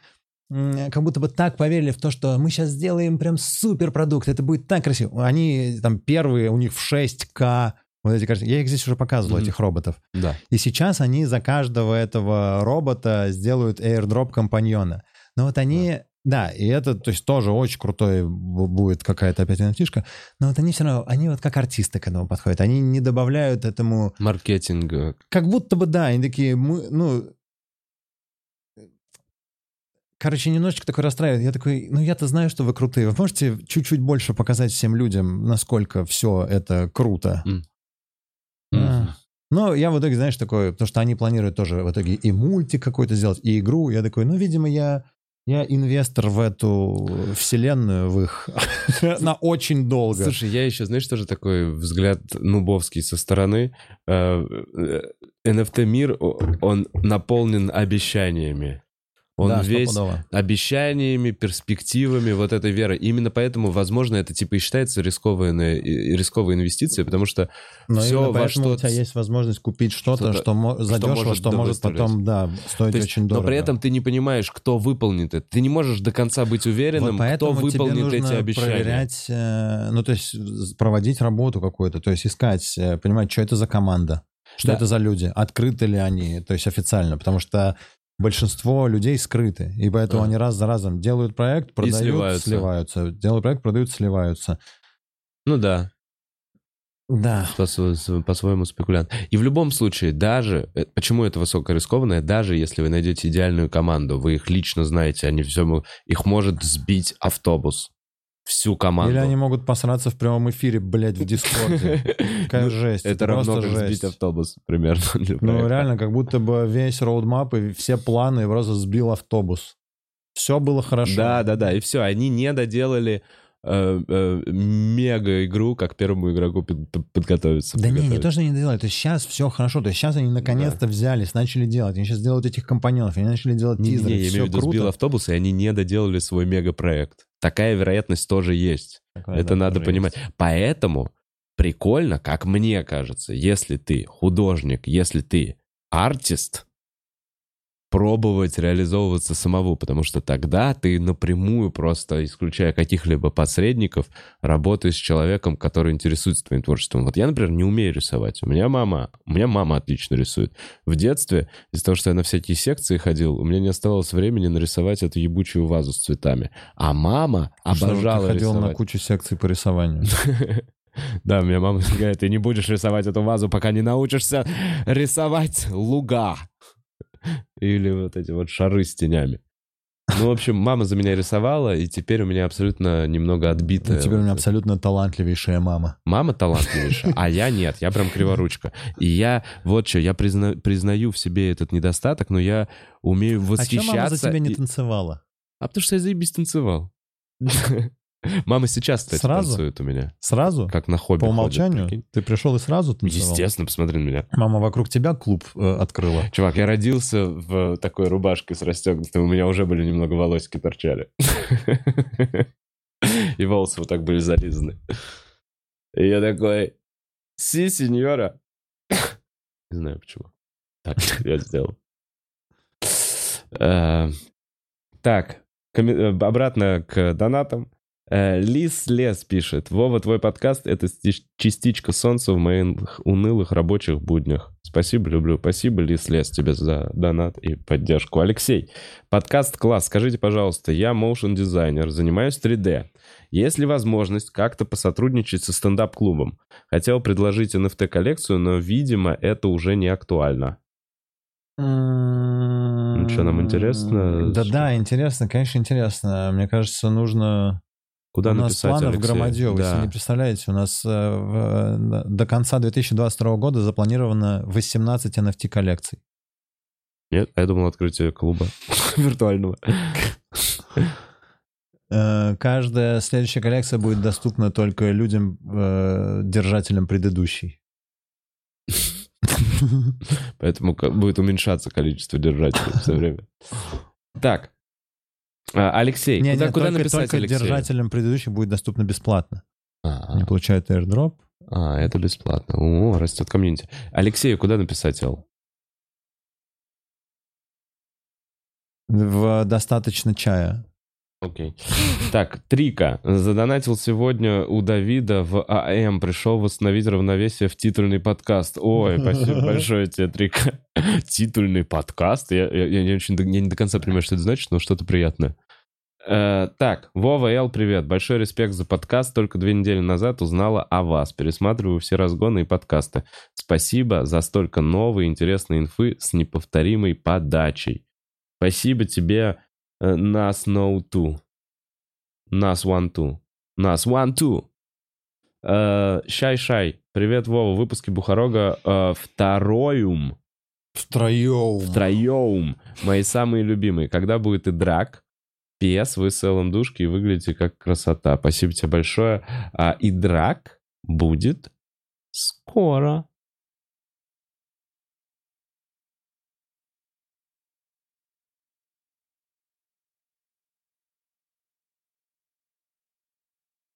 как будто бы так поверили в то, что мы сейчас сделаем прям супер продукт, это будет так красиво. Они там первые, у них в 6К, вот эти картинки. Я их здесь уже показывал, Мгм. этих роботов. Да. И сейчас они за каждого этого робота сделают airdrop компаньона. Но вот они... Да, и это, то есть, тоже очень крутой бу- будет какая-то опять NFT-шка. Но вот они все равно, они вот как артисты к этому подходят. Они не добавляют этому... Маркетинг. э, Как будто бы, да, они такие, мы, ну... Короче, немножечко такой расстраивает. Я такой, ну я-то знаю, что вы крутые. Вы можете чуть-чуть больше показать всем людям, насколько все это круто? М. А. Ну, я в итоге, знаешь, такой, потому что они планируют тоже в итоге и мультик какой-то сделать, и игру. Я такой, ну, видимо, я, я инвестор в эту вселенную, в их, на очень долго. Слушай, я еще, знаешь, тоже такой взгляд нубовский со стороны. Э, э, NFT-мир, о- он наполнен обещаниями. Он Да, весь стопудово. обещаниями, перспективами, вот этой верой. Именно поэтому, возможно, это типа и считается рискованной, рисковой инвестицией, потому что Но всё именно во что у тебя есть возможность купить что-то, что, мо- задешево, может что может потом, да, стоить То есть, очень дорого. но при этом ты не понимаешь, кто выполнит это. Ты не можешь до конца быть уверенным, Вот кто выполнит эти обещания. проверять, э, ну, то есть проводить работу какую-то, то есть искать, э, понимать, что это за команда, что Да. это за люди, открыты ли они, то есть официально, потому что большинство людей скрыты, и поэтому А. они раз за разом делают проект, продают, сливаются. сливаются, делают проект, продают, сливаются. Ну да, Да. по- по-своему спекулянт. И в любом случае, даже, э, почему это высокорискованное, даже если вы найдете идеальную команду, вы их лично знаете, они все, их может сбить автобус. Всю команду. Или они могут посраться в прямом эфире, блядь, в Дискорде. Какая Ну, жесть. Это равно как сбить автобус, примерно. Ну, реально, как будто бы весь roadmap и все планы просто сбил автобус. Все было хорошо. Да, да, да. И все, они не доделали э, э, мега-игру, как первому игроку под- под- подготовиться. Да не, не то, что они делают. То есть сейчас все хорошо. То есть сейчас они наконец-то взялись, начали делать. Они сейчас делают этих компаньонов, они начали делать Не, не, тизеры. я имею в виду, сбил автобус, и они не доделали свой мега-проект. Такая вероятность тоже есть. Такое, Это да, надо понимать. есть. Поэтому прикольно, как мне кажется, если ты художник, если ты артист, пробовать реализовываться самому, потому что тогда ты напрямую, просто исключая каких-либо посредников, работаешь с человеком, который интересуется твоим творчеством. Вот я, например, не умею рисовать. У меня мама, у меня мама отлично рисует. В детстве, из-за того, что я на всякие секции ходил, у меня не оставалось времени нарисовать эту ебучую вазу с цветами. А мама Что, ты обожала ходил рисовать. на кучу секций по рисованию. Да, меня мама говорит, ты не будешь рисовать эту вазу, пока не научишься рисовать луга. Или вот эти вот шары с тенями. Ну, в общем, мама за меня рисовала, и теперь у меня абсолютно немного Ну, отбитая. Теперь у меня абсолютно талантливейшая мама. Мама талантливейшая, а я нет, я прям криворучка. И я, вот что, я призна- признаю в себе этот недостаток, но я умею А восхищаться. чем мама за тебя не танцевала? А потому что я заебись танцевал. Мама сейчас, кстати, Сразу? танцует у меня. Сразу? Как на хобби По ходит, умолчанию? прикинь. Ты пришел и сразу танцевал? Естественно, посмотри на меня. Мама вокруг тебя клуб э, открыла. Чувак, я родился в такой рубашке с расстегнутой, у меня уже были немного волосики торчали. И волосы вот так были зализаны. И я такой, си, сеньора. Не знаю почему. Так я сделал. Э, Так, э, обратно к донатам. Э, Лис Лес пишет. Вова, твой подкаст — это стич- частичка солнца в моих унылых рабочих буднях. Спасибо, люблю. Спасибо, Лис Лес, тебе за донат и поддержку. Алексей, подкаст класс. Скажите, пожалуйста, я моушен дизайнер, занимаюсь 3D. Есть ли возможность как-то посотрудничать со стендап-клубом? Хотел предложить NFT-коллекцию, но, видимо, это уже не актуально. Ну что, нам интересно? Да, да, интересно, конечно, интересно. Мне кажется, нужно... Куда у нас написать, планов Алексей? громадье, вы Да. себе не представляете. У нас э, в- до конца 2022 года запланировано 18 NFT-коллекций. Нет, я думал открытие клуба виртуального. Э, Каждая следующая коллекция будет доступна только людям, э, держателям предыдущей. Поэтому будет уменьшаться количество держателей все время. Так. А, Алексей, Не, куда, не, куда только, написать только Алексею? держателям предыдущей будет доступно бесплатно. А, Они получают airdrop. а, это бесплатно. О, растет комьюнити. Алексею куда написать, Эл? В достаточно чая. Окей. Так, Трика. Задонатил сегодня у Давида в АМ. Пришел восстановить равновесие в титульный подкаст. Ой, спасибо большое тебе, Трика. Титульный подкаст? Я, я- я не очень, до- я не до конца понимаю, что это значит, но что-то приятное. Э, так, Вова Эл, привет. Большой респект за подкаст. Только две недели назад узнала о вас. Пересматриваю все разгоны и подкасты. Спасибо за столько новой интересной инфы с неповторимой подачей. Спасибо тебе, Нас No Two. Нас One Two. Нас One Two. Э, Шай-шай. Привет, Вова. Выпуски Бухарога э, второюм. Втроем. Втроем. Мои самые любимые. Когда будет и драк? Пес, вы с Эллом душки и выглядите как красота. Спасибо тебе большое. А, и драк будет скоро.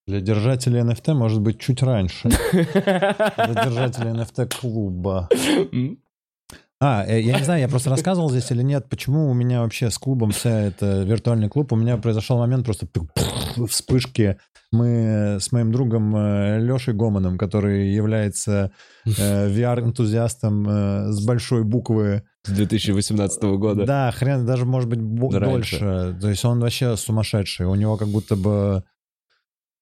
Для держателей NFT может быть чуть раньше. Для держателей NFT клуба. А, э, я не знаю, я просто рассказывал здесь или нет, почему у меня вообще с клубом вся это виртуальный клуб. У меня произошел момент просто вспышки. Мы с моим другом э, Лешей Гоманом, который является э, VR-энтузиастом с большой буквы. С 2018 года. Да, хрен, даже может быть дольше. То есть он вообще сумасшедший. У него как будто бы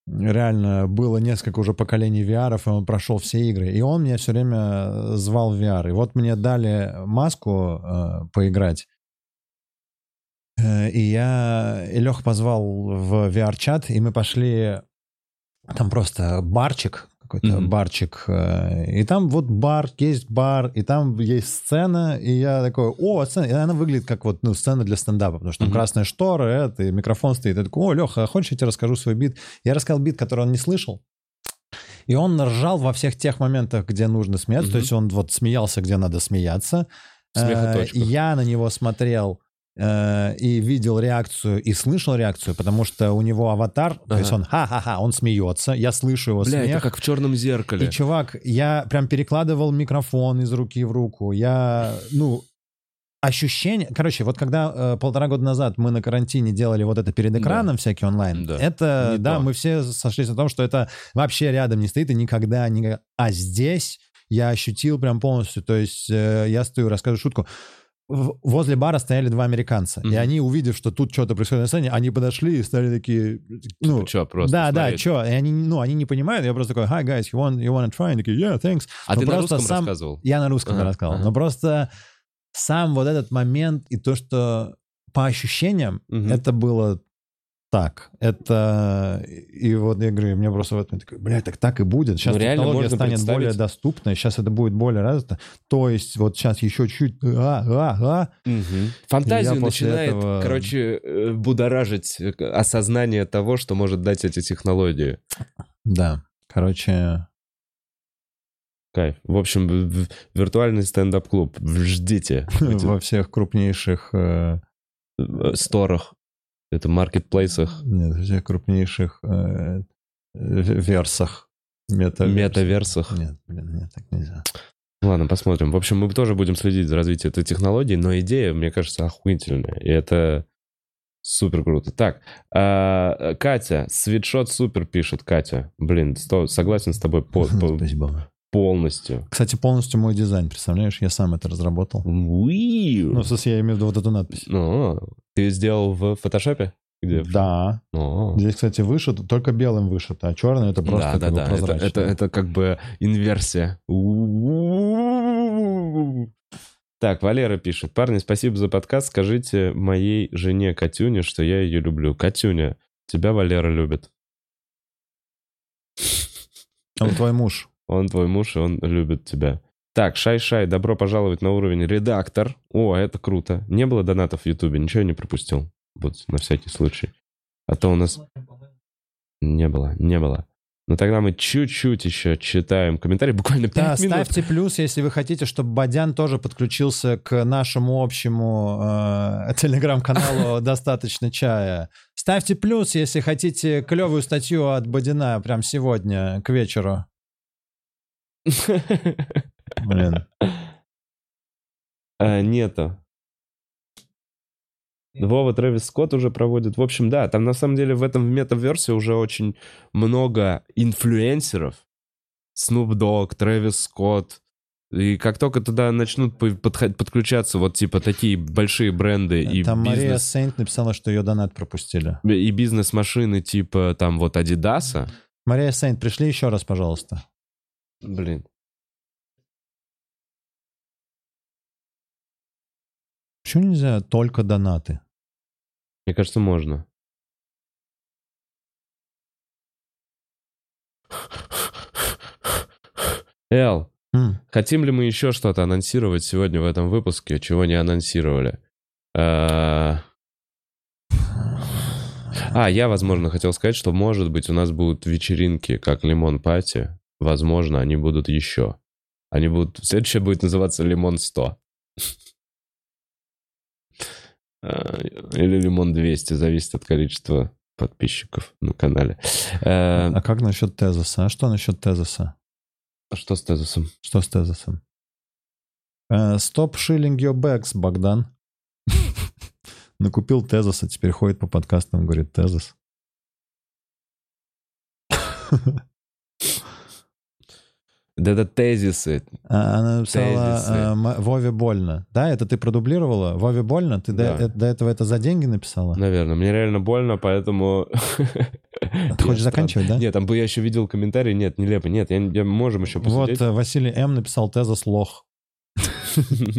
реально было несколько уже поколений VR, и он прошел все игры. И он меня все время э, звал в VR. И вот мне дали маску э, поиграть. Э, и я... И Леха позвал в VR-чат, и мы пошли... Там просто барчик, какой-то mm-hmm. барчик. Э, и там вот бар, есть бар, и там есть сцена, и я такой, о, сцена, и она выглядит как вот, ну, сцена для стендапа, потому что там mm-hmm. красная штора, это, и микрофон стоит. Я такой, о, Леха, а хочешь, я тебе расскажу свой бит? Я рассказал бит, который он не слышал, и он ржал во всех тех моментах, где нужно смеяться, mm-hmm. то есть он вот смеялся, где надо смеяться. Э, я на него смотрел Э, и видел реакцию, и слышал реакцию, потому что у него аватар, ага. то есть он ха-ха-ха, он смеется, я слышу его Бля, смех. это как в черном зеркале. И, чувак, я прям перекладывал микрофон из руки в руку, я, ну, ощущение, короче, вот когда э, полтора года назад мы на карантине делали вот это перед экраном да. всякий онлайн, да. это, не да, то. мы все сошлись на том, что это вообще рядом не стоит и никогда, никогда. А здесь я ощутил прям полностью, то есть э, я стою, рассказываю шутку, возле бара стояли два американца. Mm-hmm. И они, увидев, что тут что-то происходит на сцене, они подошли и стали такие... Ну, типа, что, просто Да, смотреть. да, что. И они, ну, они не понимают. Я просто такой, hi, guys, you want, you want to try? Они такие, yeah, thanks. А Но ты на русском сам... рассказывал? Я на русском ага, рассказывал. Ага. Но просто сам вот этот момент и то, что по ощущениям, угу. это было так. Это... И вот я говорю, мне просто в этом такой, блядь, так так и будет. Сейчас ну, технология станет представить... более доступной, сейчас это будет более развито. То есть вот сейчас еще чуть... А, а, а. Угу. Фантазию начинает, этого... короче, э, будоражить э, осознание того, что может дать эти технологии. Да, короче... Кайф. В общем, виртуальный стендап-клуб. Ждите. Во всех крупнейших... Э, сторах. Это маркетплейсах? Нет, в всех крупнейших э, версах. Метаверсах. Метаверсах. Нет, блин, нет, так нельзя. Ладно, посмотрим. В общем, мы тоже будем следить за развитием этой технологии, но идея, мне кажется, охуительная. И это супер круто. Так, э, Катя, свитшот супер пишет, Катя. Блин, сто, согласен с тобой по, по, Спасибо. полностью. Кстати, полностью мой дизайн, представляешь? Я сам это разработал. Уиу. Ну, в смысле, я имею в виду вот эту надпись. Ну, ты сделал в фотошопе? Где? Да. О. Здесь, кстати, вышито, только белым вышито, а черный это просто да, да, да. Это, это, это как бы инверсия. Так, Валера пишет. Парни, спасибо за подкаст. Скажите моей жене Катюне, что я ее люблю. Катюня, тебя Валера любит. Он твой муж. Он твой муж, и он любит тебя. Так, Шай-Шай, добро пожаловать на уровень редактор. О, это круто. Не было донатов в Ютубе, ничего не пропустил. Вот, на всякий случай. А то у нас... Не было, не было. Ну тогда мы чуть-чуть еще читаем комментарии, буквально 5 да, минут. ставьте плюс, если вы хотите, чтобы Бадян тоже подключился к нашему общему э, телеграм-каналу «Достаточно чая». Ставьте плюс, если хотите клевую статью от Бадина прям сегодня к вечеру. Блин. А, нету. Вова Трэвис Скотт уже проводит. В общем, да, там на самом деле в этом метаверсе уже очень много инфлюенсеров. Snoop Dogg, Трэвис Скотт. И как только туда начнут подключаться вот типа такие большие бренды и Там бизнес... Мария Сейнт написала, что ее донат пропустили. И бизнес-машины типа там вот Адидаса. Мария Сейнт, пришли еще раз, пожалуйста. Блин. Почему нельзя только донаты? Мне кажется, можно. Эл, mm. хотим ли мы еще что-то анонсировать сегодня в этом выпуске, чего не анонсировали? А, а я, возможно, хотел сказать, что, может быть, у нас будут вечеринки, как Лимон Пати. Возможно, они будут еще. Они будут... Следующее будет называться Лимон 100. А, или лимон 200, зависит от количества подписчиков на канале. Э, А как насчет тезиса? А что насчет тезиса? А что с тезисом? Что с тезисом? Э, Стоп шиллинг your bags, Богдан. Накупил тезиса, теперь ходит по подкастам, говорит тезис. Да это тезисы. А Она написала Тезисы. м- Вове больно. Да, это ты продублировала? Вове больно? Ты до, Да. э- до этого это за деньги написала? Наверное. Мне реально больно, поэтому... А Ты хочешь заканчивать, да? Нет, там бы я еще видел комментарий. Нет, нелепо. Нет, я, я можем еще Вот посмотреть. э, Василий М. написал тезис лох.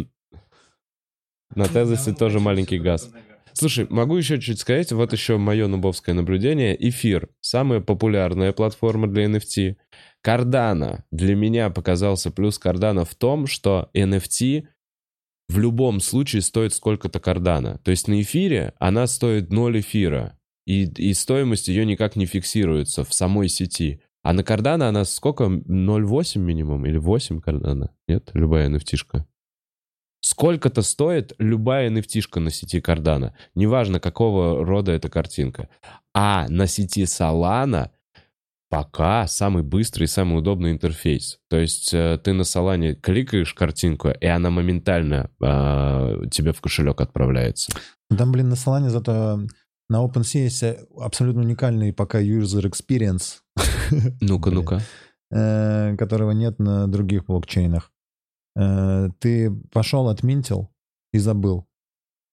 На тезисе тоже маленький газ. Слушай, могу еще чуть сказать, вот еще мое нубовское наблюдение. Эфир — самая популярная платформа для NFT. Cardano для меня показался плюс Cardano в том, что NFT в любом случае стоит сколько-то Cardano. То есть на эфире она стоит 0 эфира, и, и стоимость ее никак не фиксируется в самой сети. А на Cardano она сколько? 0,8 минимум или 8 Cardano? Нет? Любая NFT-шка. Сколько-то стоит любая nft на сети Cardano. Неважно, какого рода эта картинка. А на сети Solana пока самый быстрый и самый удобный интерфейс. То есть э, ты на Solana кликаешь картинку, и она моментально э, тебе в кошелек отправляется. Там, блин, на Solana зато на OpenSea есть абсолютно уникальный пока user experience, Ну-ка, ну-ка. э, которого нет на других блокчейнах. Э, Ты пошел, отминтил и забыл.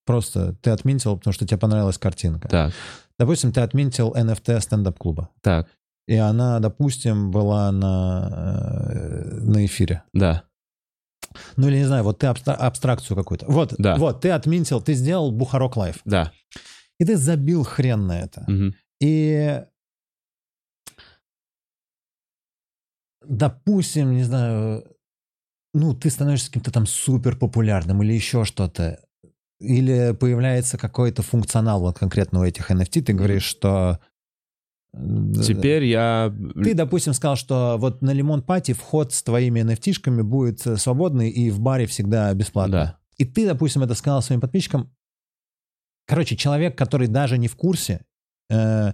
Просто ты отминтил, потому что тебе понравилась картинка. Так, Допустим, ты отминтил NFT стендап-клуба. так, И она, допустим, была на, э, на эфире. да, Ну или не знаю, вот ты абстра- абстракцию какую-то. Вот, Да. вот, ты отминтил, ты сделал Бухарог Лайв. да. И ты забил хрен на это. мгм. И допустим, не знаю, ну, ты становишься каким-то там супер популярным или еще что-то, или появляется какой-то функционал вот конкретно у этих NFT, ты говоришь, что... э, Теперь я... Ты, допустим, сказал, что вот на Лимон Пати вход с твоими NFT-шками будет э, свободный и в баре всегда бесплатно. Да. И ты, допустим, это сказал своим подписчикам. Короче, человек, который даже не в курсе, э,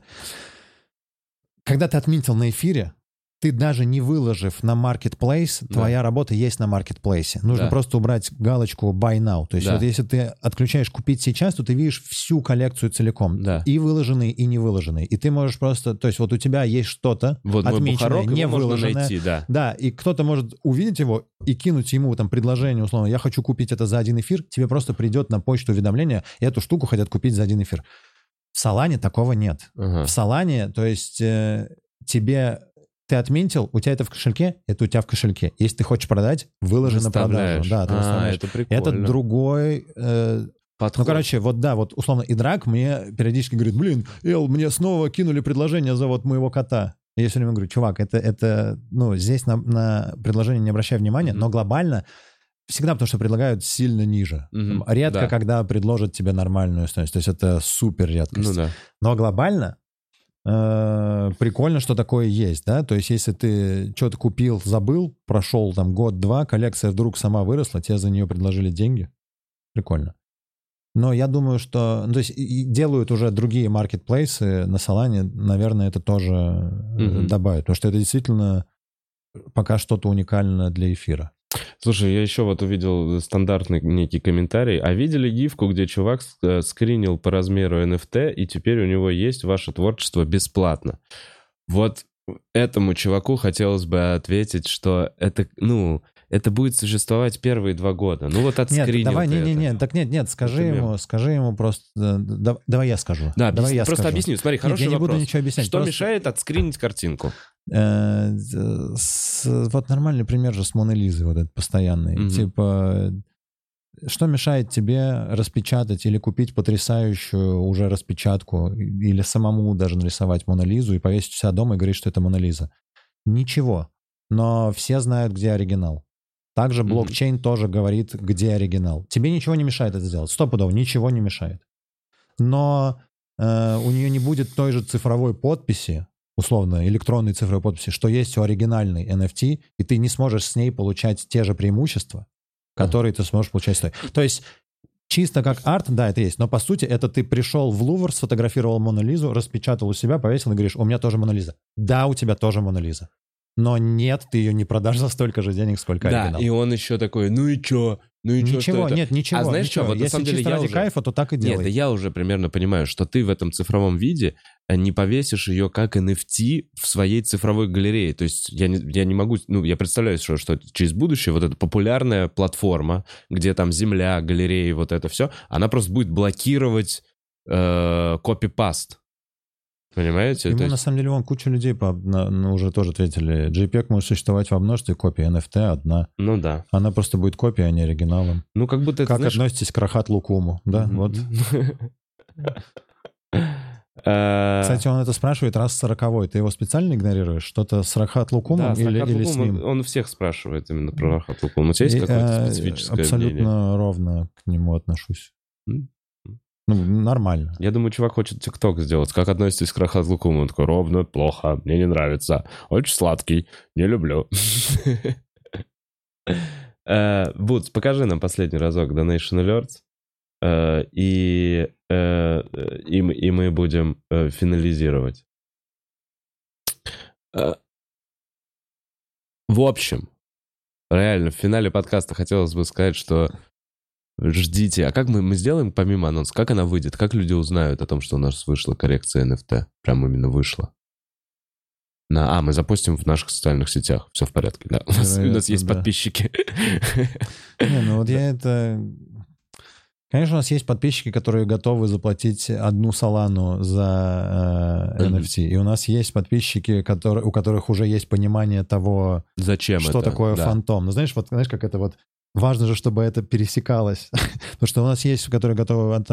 когда ты отметил на эфире, ты даже не выложив на Marketplace, Да. твоя работа есть на Marketplace. Нужно Да. просто убрать галочку Buy Now. То есть Да. вот если ты отключаешь купить сейчас, то ты видишь всю коллекцию целиком. Да. И выложенные, и не выложенные. И ты можешь просто... То есть вот у тебя есть что-то Вот отмеченное, Бухарок, не выложенное. найти, да. Да, и кто-то может увидеть его и кинуть ему там предложение, условно, я хочу купить это за один эфир, тебе просто придет на почту уведомление, эту штуку хотят купить за один эфир. В Салане такого нет. Ага. В Салане, то есть э, тебе ты отметил, у тебя это в кошельке, это у тебя в кошельке. Если ты хочешь продать, выложи на продажу. Да, ты А, это прикольно. Это другой... э, Подход. ну, короче, вот да, вот условно Идрак мне периодически говорит, блин, Эл, мне снова кинули предложение за вот моего кота. И я все время говорю, чувак, это, это ну, здесь на, на предложение не обращай внимания, Мгм. но глобально всегда потому что предлагают сильно ниже. Мгм, Редко, да. когда предложат тебе нормальную стоимость. То есть это супер редкость. Ну да. Но глобально э, прикольно, что такое есть, да? То есть если ты что-то купил, забыл, прошел там год-два, коллекция вдруг сама выросла, тебе за нее предложили деньги. Прикольно. Но я думаю, что... Ну, то есть делают уже другие маркетплейсы на Солане, наверное, это тоже э, Мгм. добавят. Потому что это действительно пока что-то уникальное для эфира. Слушай, я еще вот увидел стандартный некий комментарий. А видели гифку, где чувак э, скринил по размеру NFT, и теперь у него есть ваше творчество бесплатно? Вот этому чуваку хотелось бы ответить, что это, ну, это будет существовать первые два года. Ну вот отскринил Нет, давай, не, не, не, так нет, нет, скажи мем. ему, скажи ему просто, э, да- давай я скажу. Да, давай объясни- я просто скажу. объясню. Смотри, Нет, хороший я не вопрос. буду ничего объяснять. Что просто- мешает отскринить картинку? Э, с- вот нормальный пример же с Моной Лизой, вот этот постоянный. Мгм. Типа, что мешает тебе распечатать или купить потрясающую уже распечатку, или самому даже нарисовать Мона Лизу и повесить у себя дома и говорить, что это Мона Лиза? Ничего. Но все знают, где оригинал. Также блокчейн тоже говорит, где оригинал. Тебе ничего не мешает это сделать. Стопудово, ничего не мешает. Но э, у нее не будет той же цифровой подписи, условно, электронной цифровой подписи, что есть у оригинальной NFT, и ты не сможешь с ней получать те же преимущества, которые ты сможешь получать с той. То есть чисто как арт, да, это есть. Но по сути, это ты пришел в Лувр, сфотографировал Мону Лизу, распечатал у себя, повесил и говоришь, у меня тоже Мона Лиза. Да, у тебя тоже Мона Лиза. Но нет, ты ее не продашь за столько же денег, сколько Да, оригинал. и он еще такой, ну и чё? Ну и Ничего, что это? нет, ничего. А знаешь ничего. что, вот на Если самом деле я ради уже- кайфа, то так и Нет, делай. да я уже примерно понимаю, что ты в этом цифровом виде э, не повесишь ее как NFT в своей цифровой галерее. То есть я не, я не могу, ну, я представляю, что, что через будущее вот эта популярная платформа, где там земля, галереи, вот это все, она просто будет блокировать э, копипаст. Понимаете? Ему То на есть- самом деле вон куча людей по- на- ну, уже тоже ответили. JPEG может существовать во множестве копий, NFT одна. ну да. Она просто будет копией, а не оригиналом. Ну как будто это, как знаешь, относитесь к Рахат Лукуму? Да, вот. Э, Кстати, он это спрашивает раз сороковой. Ты его специально игнорируешь? Что-то с Рахат Лукумом да, или, Сахат или с ним? Он всех спрашивает именно про Рахат Лукум. У тебя есть какое-то э, специфическое Абсолютно мнение? ровно к нему отношусь. Ну, нормально. Я думаю, чувак хочет ТикТок сделать. Как относитесь к Рахат Лукуму? Он такой, ровно, плохо, мне не нравится. Очень сладкий, не люблю. Э, Бутс, покажи нам последний разок Donation Alerts. э, И, э, э, и, мы- и мы будем э, финализировать. Э, В общем, реально, в финале подкаста хотелось бы сказать, что ждите. А как мы, мы сделаем помимо анонса? Как она выйдет? Как люди узнают о том, что у нас вышла коррекция NFT? Прям именно вышла. На, а, мы запустим в наших социальных сетях. Все в порядке, да. У нас, у нас есть да. подписчики. Не, ну вот я это... Конечно, у нас есть подписчики, которые готовы заплатить одну салану за э. NFT. И у нас есть подписчики, которые, у которых уже есть понимание того, Зачем что это? такое Да. фантом. Ну, знаешь, вот знаешь, как это вот важно же, чтобы это пересекалось. Потому что у нас есть, которые готовы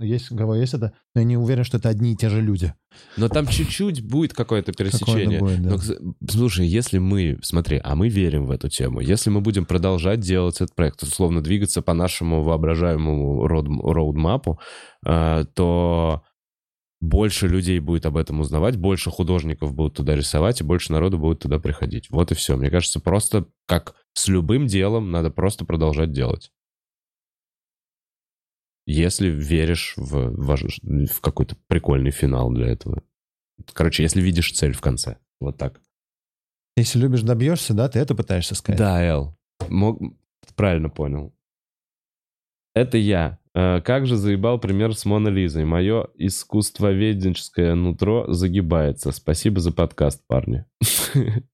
есть, у кого есть это, но я не уверен, что это одни и те же люди. Но там чуть-чуть будет какое-то пересечение. Какое-то будет, да. Но, слушай, если мы, смотри, а мы верим в эту тему, если мы будем продолжать делать этот проект, условно двигаться по нашему воображаемому род- роудмапу, э, то больше людей будет об этом узнавать, больше художников будут туда рисовать, и больше народу будет туда приходить. Вот и все. Мне кажется, просто как с любым делом надо просто продолжать делать. Если веришь в, ваш- в какой-то прикольный финал для этого. Короче, если видишь цель в конце. Вот так. Если любишь, добьешься, да, ты это пытаешься сказать. Да, Эл. Мог... Правильно понял. Это я. Э, Как же заебал пример с Моной Лизой. Мое искусствоведенческое нутро загибается. Спасибо за подкаст, парни.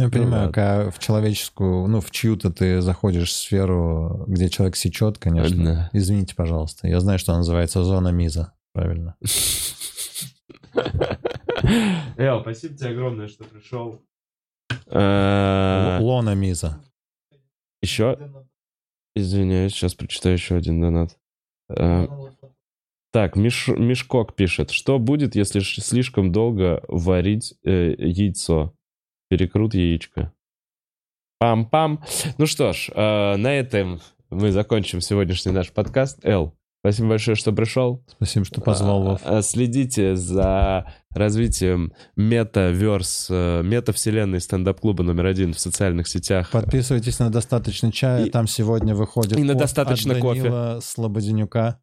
Я понимаю, ладно. когда в человеческую, ну, в чью-то ты заходишь в сферу, где человек сечет, конечно. Да. Извините, пожалуйста. Я знаю, что она называется зона миза. Правильно. Эл, спасибо тебе огромное, что пришел. Э, Лона миза. Еще? Извиняюсь, сейчас прочитаю еще один донат. Э, Так, Миш, Мешкок пишет. Что будет, если слишком долго варить э, яйцо? Перекрут яичко. Пам-пам. Ну что ж, э, на этом мы закончим сегодняшний наш подкаст. Эл, спасибо большое, что пришел. Спасибо, что позвал, Вов. А, Следите за развитием метаверс, э, метавселенной стендап-клуба номер один в социальных сетях. Подписывайтесь на «Достаточно чая». И- Там сегодня выходит и на «Достаточно от кофе». Данила Слободенюка.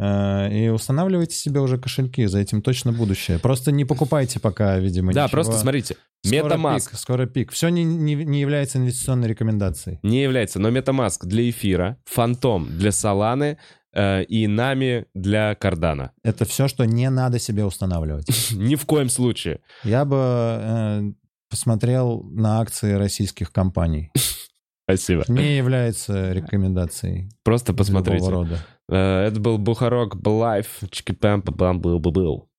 Э, И устанавливайте себе уже кошельки, за этим точно будущее. Просто не покупайте пока, видимо, Да, ничего. просто смотрите. Скоро MetaMask пик, скоро пик. Все не, не, не является инвестиционной рекомендацией. не является, но MetaMask для эфира, Фантом для Соланы э, и Нами для Кардана. Это все, что не надо себе устанавливать. Ни в коем случае. Я бы э, посмотрел на акции российских компаний. Спасибо. Не является рекомендацией. Просто посмотрите. Э, это был Бухарог Лайв. Чики-пам-па-бам был был